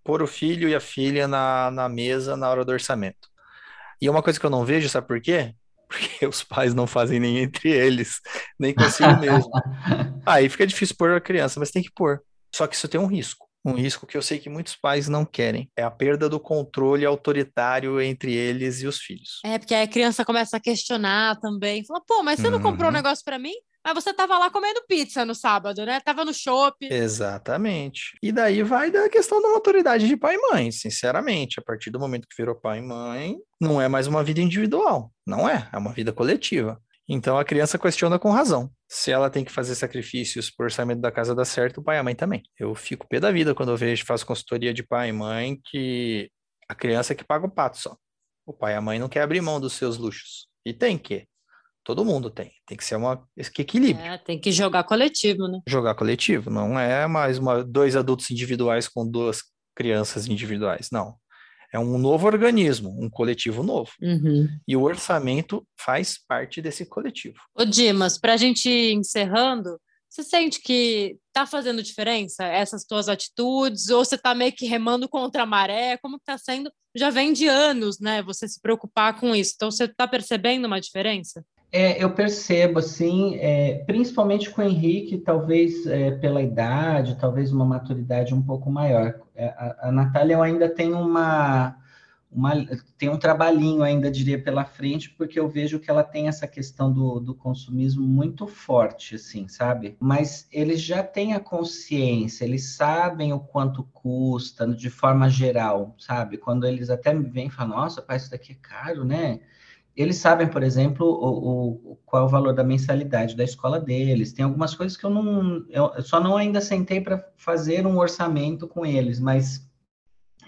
Pôr o filho e a filha na, na mesa na hora do orçamento. E uma coisa que eu não vejo, sabe por quê? Porque os pais não fazem nem entre eles, nem consigo mesmo. Aí fica difícil pôr a criança, mas tem que pôr. Só que isso tem um risco. Um risco que eu sei que muitos pais não querem. É a perda do controle autoritário entre eles e os filhos. É, porque aí a criança começa a questionar também. Fala, pô, mas você não comprou um Uhum. negócio para mim? Mas você tava lá comendo pizza no sábado, né? Tava no shopping. Exatamente. E daí vai da questão da maturidade de pai e mãe, sinceramente. A partir do momento que virou pai e mãe, não é mais uma vida individual. Não é, é uma vida coletiva. Então a criança questiona com razão. Se ela tem que fazer sacrifícios por orçamento da casa dar certo, o pai e a mãe também. Eu fico pé da vida quando eu vejo, faço consultoria de pai e mãe, que a criança é que paga o pato só. O pai e a mãe não quer abrir mão dos seus luxos. E tem que. Todo mundo tem. Tem que ser uma que equilíbrio É, tem que jogar coletivo, né? jogar coletivo, não é mais uma, dois adultos individuais com duas crianças individuais, não. É um novo organismo, um coletivo novo. Uhum. E o orçamento faz parte desse coletivo. Ô, Dimas, para a gente ir encerrando, você sente que tá fazendo diferença essas tuas atitudes? Ou você tá meio que remando contra a maré? Como que tá sendo? Já vem de anos, né? Você se preocupar com isso. Então, você tá percebendo uma diferença? É, eu percebo, assim, é, principalmente com o Henrique, talvez é, pela idade, talvez uma maturidade um pouco maior. É, a, a Natália eu ainda tem uma, uma, tem um trabalhinho ainda, diria, pela frente, porque eu vejo que ela tem essa questão do, do consumismo muito forte, assim, sabe? Mas eles já têm a consciência, eles sabem o quanto custa, de forma geral, sabe? Quando eles até me vêm e falam, nossa, pai, isso daqui é caro, né? Eles sabem, por exemplo, o, o, qual é o valor da mensalidade da escola deles. Tem algumas coisas que eu não, eu só não ainda sentei para fazer um orçamento com eles, mas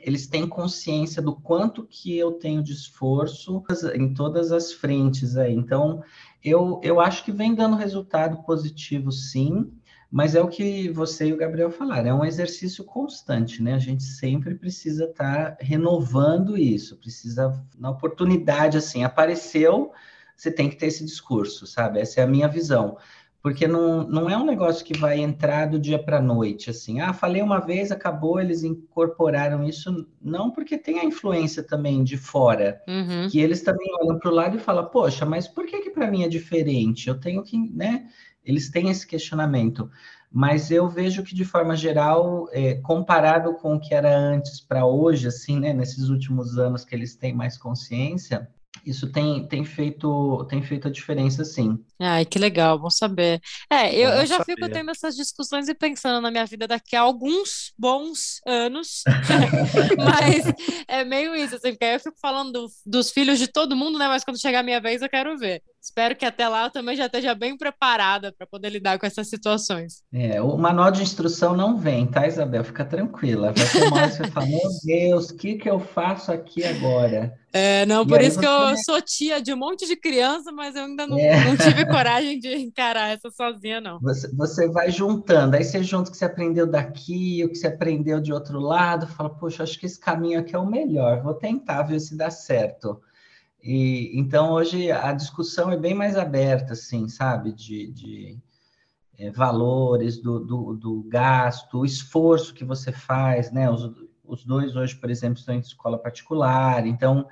eles têm consciência do quanto que eu tenho de esforço em todas as frentes aí. Então, eu, eu acho que vem dando resultado positivo, sim, mas é o que você e o Gabriel falaram, é um exercício constante, né? A gente sempre precisa estar tá renovando isso, precisa, na oportunidade, assim, apareceu, você tem que ter esse discurso, sabe? Essa é a minha visão porque não, não é um negócio que vai entrar do dia para a noite, assim, ah, falei uma vez, acabou, eles incorporaram isso, não porque tem a influência também de fora, uhum. que eles também olham para o lado e falam, poxa, mas por que que para mim é diferente? Eu tenho que, né, eles têm esse questionamento, mas eu vejo que de forma geral, é, comparado com o que era antes para hoje, assim, né, nesses últimos anos que eles têm mais consciência, isso tem, tem, feito, tem feito a diferença, sim. Ai, que legal, bom saber. É, eu, eu já saber. fico tendo essas discussões e pensando na minha vida daqui a alguns bons anos, mas é meio isso, assim, porque aí eu fico falando do, dos filhos de todo mundo, né? Mas quando chegar a minha vez, eu quero ver. Espero que até lá eu também já esteja bem preparada para poder lidar com essas situações. É, o manual de instrução não vem, tá, Isabel? Fica tranquila. Vai ter uma hora que você fala, meu Deus, o que, que eu faço aqui agora? É, não, e por isso que eu sou tia de um monte de criança, mas eu ainda não, é. não tive coragem de encarar essa sozinha, não. Você, você vai juntando, aí você junta o que você aprendeu daqui, o que você aprendeu de outro lado, fala, poxa, acho que esse caminho aqui é o melhor, vou tentar ver se dá certo. E, então, hoje a discussão é bem mais aberta, assim, sabe? De, de é, valores, do, do, do, gasto, o esforço que você faz, né? Os, os dois hoje, por exemplo, estão em escola particular, então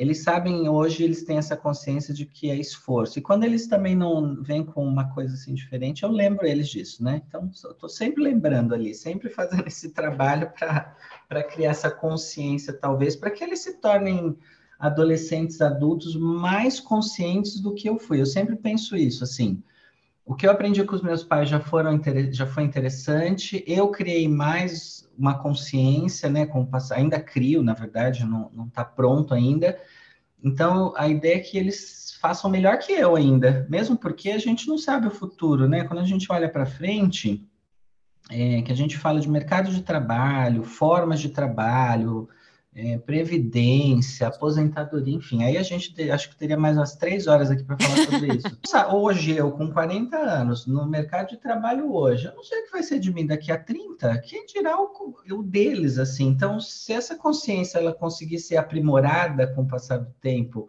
eles sabem hoje, eles têm essa consciência de que é esforço. E quando eles também não vêm com uma coisa assim diferente, eu lembro eles disso, né? Então, estou sempre lembrando ali, sempre fazendo esse trabalho para criar essa consciência, talvez, para que eles se tornem adolescentes adultos mais conscientes do que eu fui. Eu sempre penso isso, assim. O que eu aprendi com os meus pais já foram já foi interessante. Eu criei mais uma consciência, né? Com ainda crio, na verdade, não está pronto ainda. Então a ideia é que eles façam melhor que eu ainda, mesmo porque a gente não sabe o futuro, né? Quando a gente olha para frente, é, que a gente fala de mercado de trabalho, formas de trabalho, é, previdência, aposentadoria, enfim. Aí a gente te, acho que teria mais umas três horas aqui para falar sobre isso. hoje, eu com 40 anos, no mercado de trabalho hoje, eu não sei o que vai ser de mim daqui a 30, quem dirá o, o deles, assim. Então, se essa consciência ela conseguir ser aprimorada com o passar do tempo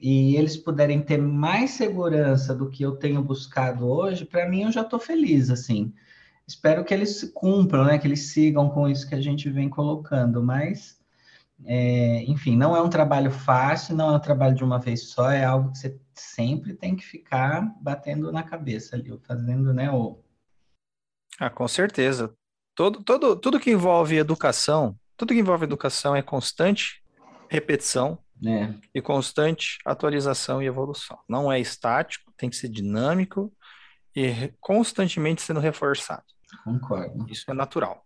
e eles puderem ter mais segurança do que eu tenho buscado hoje, para mim eu já estou feliz, assim. Espero que eles cumpram, né? Que eles sigam com isso que a gente vem colocando, mas é, enfim, não é um trabalho fácil, não é um trabalho de uma vez só, é algo que você sempre tem que ficar batendo na cabeça ali, fazendo, né? O... Ah, com certeza. Todo, todo, tudo que envolve educação, tudo que envolve educação é constante repetição é. e constante atualização e evolução. Não é estático, tem que ser dinâmico e constantemente sendo reforçado. Concordo. Isso é natural,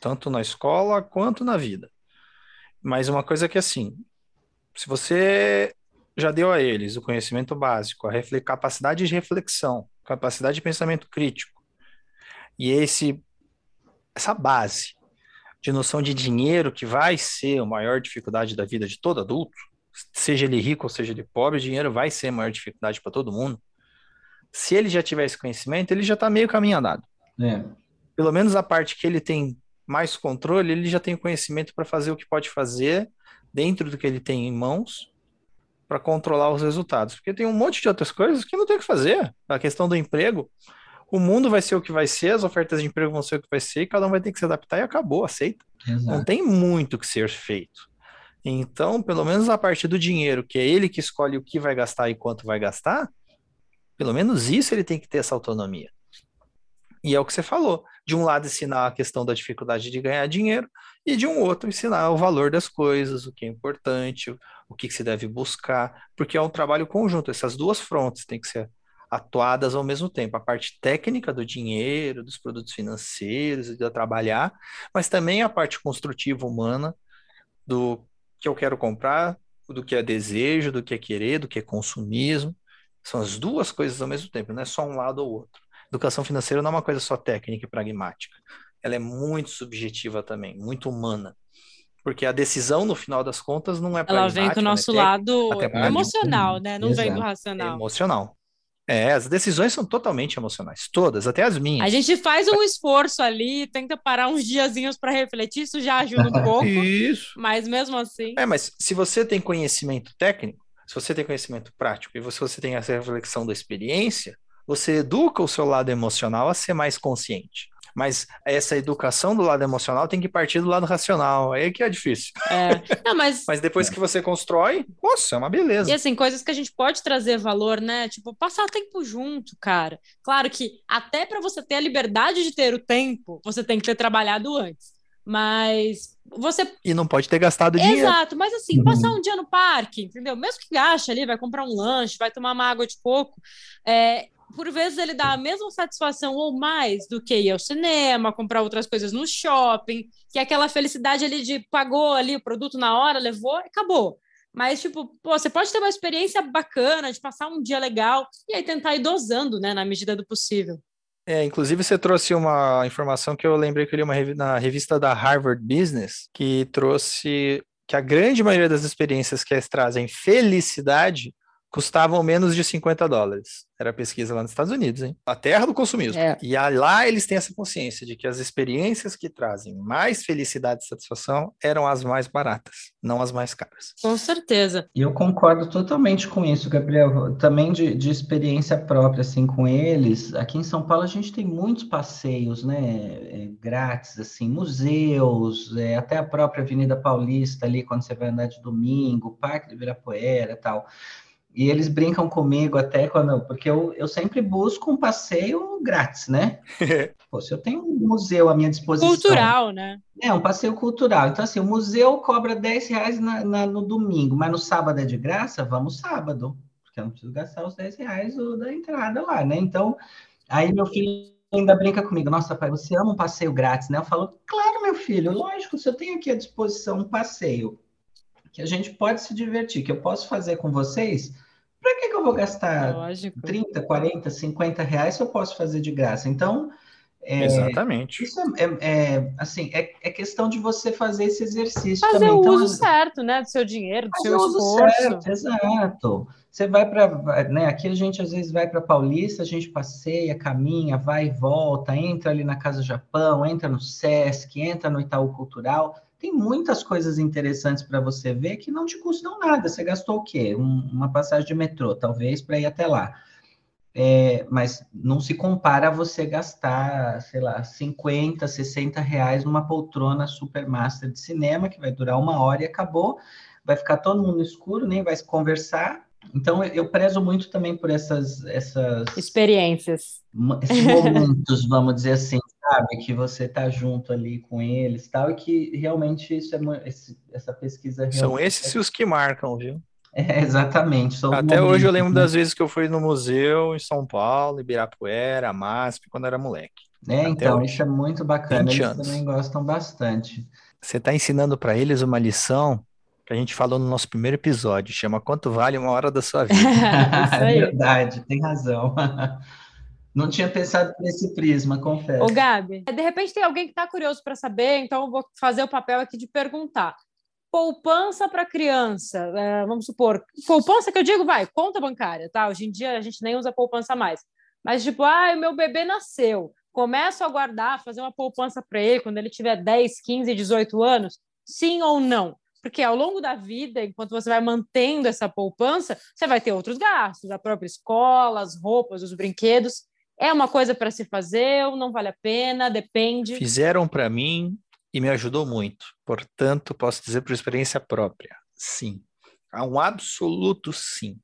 tanto na escola quanto na vida. Mas uma coisa que assim, se você já deu a eles o conhecimento básico, a capacidade de reflexão, capacidade de pensamento crítico, e esse essa base de noção de dinheiro que vai ser a maior dificuldade da vida de todo adulto, seja ele rico ou seja ele pobre, dinheiro vai ser a maior dificuldade para todo mundo. Se ele já tiver esse conhecimento, ele já está meio caminho andado. É. Pelo menos a parte que ele tem mais controle, ele já tem conhecimento para fazer o que pode fazer dentro do que ele tem em mãos para controlar os resultados. Porque tem um monte de outras coisas que não tem o que fazer. A questão do emprego, o mundo vai ser o que vai ser, as ofertas de emprego vão ser o que vai ser, e cada um vai ter que se adaptar e acabou, aceita. Exato. Não tem muito que ser feito. Então, pelo menos a parte do dinheiro, que é ele que escolhe o que vai gastar e quanto vai gastar, pelo menos isso ele tem que ter essa autonomia. E é o que você falou. De um lado, ensinar a questão da dificuldade de ganhar dinheiro, e de um outro, ensinar o valor das coisas, o que é importante, o que se deve buscar, porque é um trabalho conjunto. Essas duas frontes têm que ser atuadas ao mesmo tempo. A parte técnica do dinheiro, dos produtos financeiros, de trabalhar, mas também a parte construtiva humana, do que eu quero comprar, do que é desejo, do que é querer, do que é consumismo. São as duas coisas ao mesmo tempo, não é só um lado ou outro. Educação financeira não é uma coisa só técnica e pragmática. Ela é muito subjetiva também, muito humana. Porque a decisão, no final das contas, não é Ela vem com o né? nosso lado emocional, né? Não vem do Exato. É racional. emocional. É, as decisões são totalmente emocionais, todas, até as minhas. A gente faz um esforço ali, tenta parar uns diazinhos para refletir, isso já ajuda um pouco, Isso. mas mesmo assim. É, mas se você tem conhecimento técnico, se você tem conhecimento prático e se você tem essa reflexão da experiência, você educa o seu lado emocional a ser mais consciente. Mas essa educação do lado emocional tem que partir do lado racional. Aí é que é difícil. É. Não, mas Mas depois que você constrói, nossa, é uma beleza. E assim, coisas que a gente pode trazer valor, né? Tipo, passar tempo junto, cara. Claro que até para você ter a liberdade de ter o tempo, você tem que ter trabalhado antes. Mas você. E não pode ter gastado dinheiro. Exato, mas assim, Uhum. passar um dia no parque, entendeu? Mesmo que gaste ali, vai comprar um lanche, vai tomar uma água de coco. é, por vezes ele dá a mesma satisfação ou mais do que ir ao cinema, comprar outras coisas no shopping, que é aquela felicidade ali de pagou ali o produto na hora, levou e acabou. Mas, tipo, pô, você pode ter uma experiência bacana de passar um dia legal e aí tentar ir dosando, né, na medida do possível. É, inclusive você trouxe uma informação que eu lembrei que eu li uma revi- na revista da Harvard Business, que trouxe que a grande maioria das experiências que eles trazem felicidade custavam menos de 50 dólares. Era a pesquisa lá nos Estados Unidos, hein? A terra do consumismo. É. E lá eles têm essa consciência de que as experiências que trazem mais felicidade e satisfação eram as mais baratas, não as mais caras. Com certeza. E eu concordo totalmente com isso, Gabriel. Também de, de experiência própria, assim, com eles. Aqui em São Paulo a gente tem muitos passeios, né, é, grátis, assim, museus, é, até a própria Avenida Paulista ali, quando você vai andar de domingo, Parque de Ibirapuera e tal. E eles brincam comigo até quando, porque eu, eu sempre busco um passeio grátis, né? Pô, se eu tenho um museu à minha disposição. Cultural, né? É, um passeio cultural. Então, assim, o museu cobra 10 reais na, na- no domingo, mas no sábado é de graça? Vamos sábado, porque eu não preciso gastar os 10 reais da entrada lá, né? Então, aí meu filho ainda brinca comigo, nossa, pai, você ama um passeio grátis, né? Eu falo, claro, meu filho, lógico, se eu tenho aqui à disposição um passeio que a gente pode se divertir, que eu posso fazer com vocês, para que que eu vou gastar Lógico. 30, 40, 50 reais se eu posso fazer de graça? Então, é, Exatamente. isso é, é- é, assim, é, é questão de você fazer esse exercício Fazer também. o Então, uso certo, né, do seu dinheiro, do fazer seu o uso esforço. certo, exato. Você vai para, né? Aqui a gente às vezes vai para Paulista, a gente passeia, caminha, vai e volta, entra ali na Casa Japão, entra no Sesc, entra no Itaú Cultural. Tem muitas coisas interessantes para você ver que não te custam nada. Você gastou o quê? Um- uma passagem de metrô, talvez, para ir até lá. É, mas não se compara a você gastar, sei lá, 50, 60 reais numa poltrona Supermaster de cinema, que vai durar uma hora e acabou. Vai ficar todo mundo escuro, nem vai se conversar. Então, eu- eu prezo muito também por essas, essas, Experiências. esses momentos, vamos dizer assim, sabe? Que você tá junto ali com eles tal, e que realmente isso é esse- essa pesquisa São esses os que marcam, viu? é, exatamente. Até hoje eu momentos, lembro né? das vezes que eu fui no museu em São Paulo, Ibirapuera, MASP, quando era moleque. É, até então, hoje. isso é muito bacana. 20 Eles anos. também gostam bastante. Você está ensinando para eles uma lição que a gente falou no nosso primeiro episódio, chama Quanto Vale Uma Hora da Sua Vida. Isso É verdade, tem razão. Não tinha pensado nesse prisma, confesso. Ô, Gabi, de repente tem alguém que está curioso para saber, então eu vou fazer o papel aqui de perguntar. Poupança para criança, é, vamos supor, poupança que eu digo, vai, conta bancária, tá? Hoje em dia a gente nem usa poupança mais. Mas, tipo, ah, o meu bebê nasceu, começo a guardar, fazer uma poupança para ele quando ele tiver 10, 15, 18 anos? Sim ou não? Porque ao longo da vida, enquanto você vai mantendo essa poupança, você vai ter outros gastos, a própria escola, as roupas, os brinquedos. É uma coisa para se fazer ou não vale a pena? Depende. Fizeram para mim e me ajudou muito. Portanto, posso dizer por experiência própria, sim. Há um absoluto sim.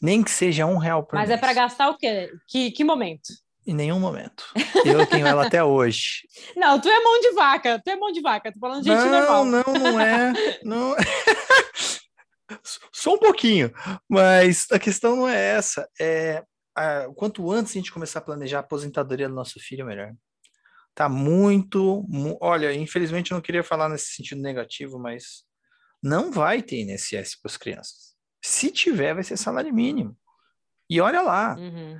Nem que seja um real por Mas mês. é para gastar o quê? Que, que momento? Em nenhum momento. Eu tenho ela até hoje. Não, tu é mão de vaca, tu é mão de vaca, tô falando de gente não, normal. Não, não é. Não... Só um pouquinho, mas a questão não é essa. É a, quanto antes a gente começar a planejar a aposentadoria do nosso filho, melhor. Tá muito, mu olha, infelizmente eu não queria falar nesse sentido negativo, mas não vai ter INSS para as crianças. Se tiver, vai ser salário mínimo. E olha lá, Uhum.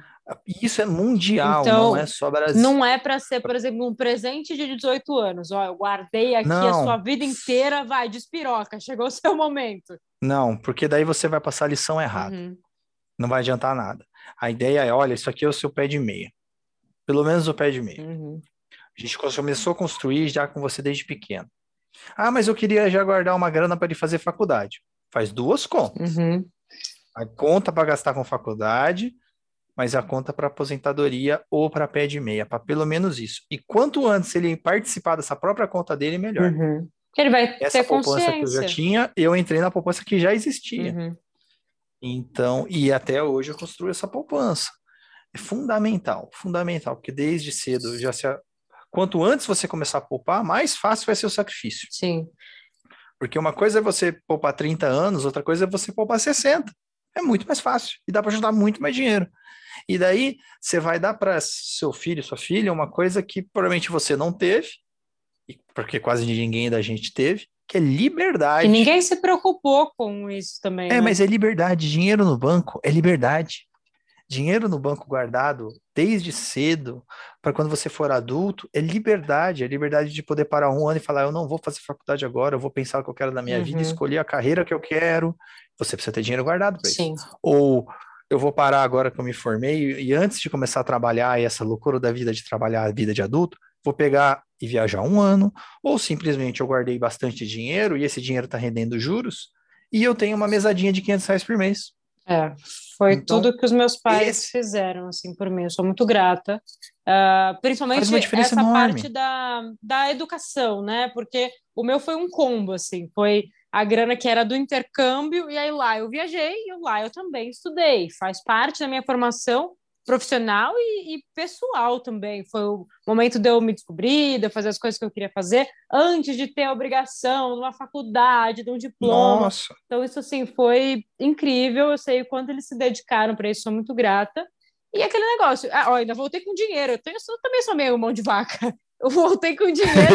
isso é mundial, Então, não é só Brasil. Não é para ser, por exemplo, um presente de 18 anos. Ó, eu guardei aqui a Não. sua vida inteira, vai, despiroca, chegou o seu momento. Não, porque daí você vai passar a lição errada. Uhum. Não vai adiantar nada. A ideia é, olha, isso aqui é o seu pé de meia. Pelo menos o pé de meia. Uhum. A gente começou a construir já com você desde pequeno. Ah, mas eu queria já guardar uma grana para ele fazer faculdade. Faz duas contas. Uhum. A conta para gastar com faculdade, mas a conta para aposentadoria ou para pé de meia, para pelo menos isso. E quanto antes ele participar dessa própria conta dele, melhor. Uhum. Ele vai Essa ter poupança que eu já tinha, eu entrei na poupança que já existia. Uhum. Então, e até hoje eu construo essa poupança. É fundamental, fundamental, porque desde cedo já se. Quanto antes você começar a poupar, mais fácil vai ser o sacrifício. Sim. Porque uma coisa é você poupar 30 anos, outra coisa é você poupar 60. É muito mais fácil e dá para juntar muito mais dinheiro. E daí você vai dar para seu filho, sua filha, uma coisa que provavelmente você não teve, porque quase ninguém da gente teve, que é liberdade. E ninguém se preocupou com isso também. É, né? mas é liberdade. Dinheiro no banco é liberdade. Dinheiro no banco guardado desde cedo, para quando você for adulto, é liberdade. É liberdade de poder parar um ano e falar: eu não vou fazer faculdade agora, eu vou pensar o que eu quero da minha vida, Uhum. escolher a carreira que eu quero. Você precisa ter dinheiro guardado para isso. Sim. Ou eu vou parar agora que eu me formei e antes de começar a trabalhar e essa loucura da vida de trabalhar a vida de adulto, vou pegar e viajar um ano, ou simplesmente eu guardei bastante dinheiro e esse dinheiro está rendendo juros e eu tenho uma mesadinha de 500 reais por mês. É, foi Então, tudo que os meus pais esse- fizeram, assim, por mim. Eu sou muito grata. Ah, principalmente essa enorme. parte da, da educação, né? Porque o meu foi um combo, assim. Foi a grana que era do intercâmbio, e aí lá eu viajei, e lá eu também estudei. Faz parte da minha formação profissional e, e pessoal também. Foi o momento de eu me descobrir, de eu fazer as coisas que eu queria fazer, antes de ter a obrigação de uma faculdade, de um diploma. Nossa, Então, isso assim foi incrível. Eu sei o quanto eles se dedicaram para isso, sou muito grata. E aquele negócio, ah, ó, ainda voltei com dinheiro. Eu, tenho, eu também sou meio mão de vaca. Eu voltei com dinheiro.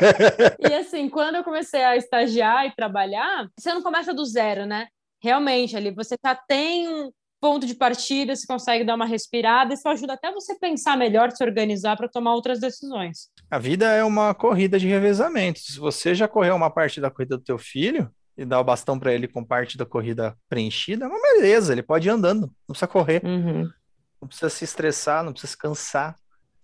e assim, quando eu comecei a estagiar e trabalhar, você não começa do zero, né? Realmente, ali você já tem um ponto de partida, você consegue dar uma respirada, isso ajuda até você pensar melhor, se organizar para tomar outras decisões. a vida é uma corrida de revezamento. Se você já correu uma parte da corrida do teu filho e dá o bastão para ele com parte da corrida preenchida, é uma beleza, ele pode ir andando, não precisa correr. Uhum. não precisa se estressar, não precisa se cansar.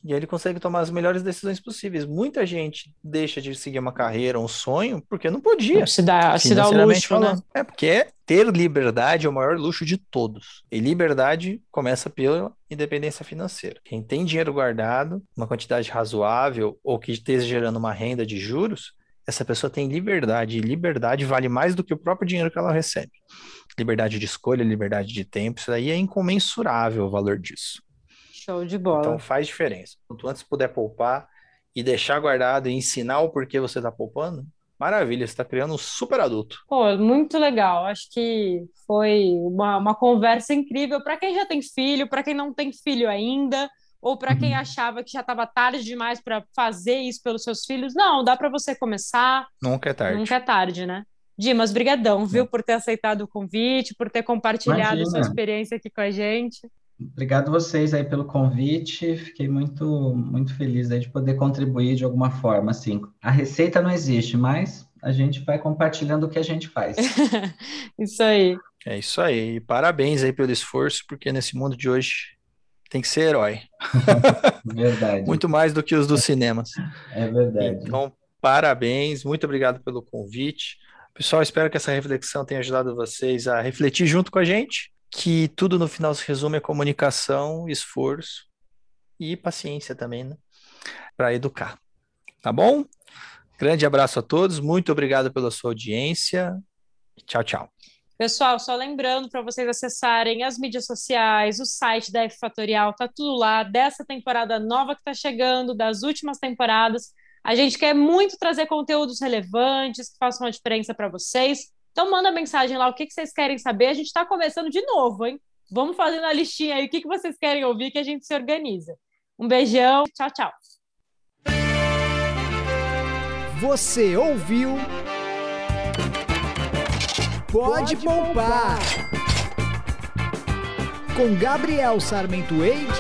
E aí ele consegue tomar as melhores decisões possíveis. Muita gente deixa de seguir uma carreira, um sonho, porque não podia. Se dá, se dá o luxo, né? falando. É porque ter liberdade é o maior luxo de todos. E liberdade começa pela independência financeira. Quem tem dinheiro guardado, uma quantidade razoável, ou que esteja gerando uma renda de juros, essa pessoa tem liberdade. E liberdade vale mais do que o próprio dinheiro que ela recebe. Liberdade de escolha, liberdade de tempo, isso aí é incomensurável o valor disso. Show de bola. Então faz diferença. Quanto antes puder poupar e deixar guardado e ensinar o porquê você está poupando, maravilha, você está criando um super adulto. Pô, muito legal. Acho que foi uma, uma conversa incrível para quem já tem filho, para quem não tem filho ainda, ou para quem Uhum. achava que já estava tarde demais para fazer isso pelos seus filhos. Não, dá para você começar. Nunca é tarde. Nunca é tarde, né? Dimas, brigadão, viu, por ter aceitado o convite, por ter compartilhado sua Imagina. experiência aqui com a gente. Obrigado vocês aí pelo convite. Fiquei muito, muito feliz aí de poder contribuir de alguma forma. Assim, a receita não existe, mas a gente vai compartilhando o que a gente faz. Isso aí. É isso aí. E parabéns aí pelo esforço, porque nesse mundo de hoje tem que ser herói. Verdade. Muito mais do que os dos cinemas. É verdade. Então, parabéns, muito obrigado pelo convite. Pessoal, espero que essa reflexão tenha ajudado vocês a refletir junto com a gente, que tudo no final se resume a comunicação, esforço e paciência também, né? Para educar. Tá bom? Grande abraço a todos, muito obrigado pela sua audiência. Tchau, tchau. Pessoal, só lembrando para vocês acessarem as mídias sociais, o site da F Fatorial, tá tudo lá, dessa temporada nova que está chegando, das últimas temporadas. A gente quer muito trazer conteúdos relevantes, que façam uma diferença para vocês. Então manda mensagem lá, o que, que vocês querem saber. A gente está começando de novo, hein? Vamos fazendo a listinha aí, o que, que vocês querem ouvir que a gente se organiza. Um beijão, tchau, tchau. Você ouviu? Pode, poupar. Com Gabriel Sarmento Eide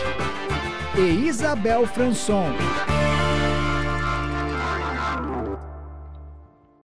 e Isabel Franson.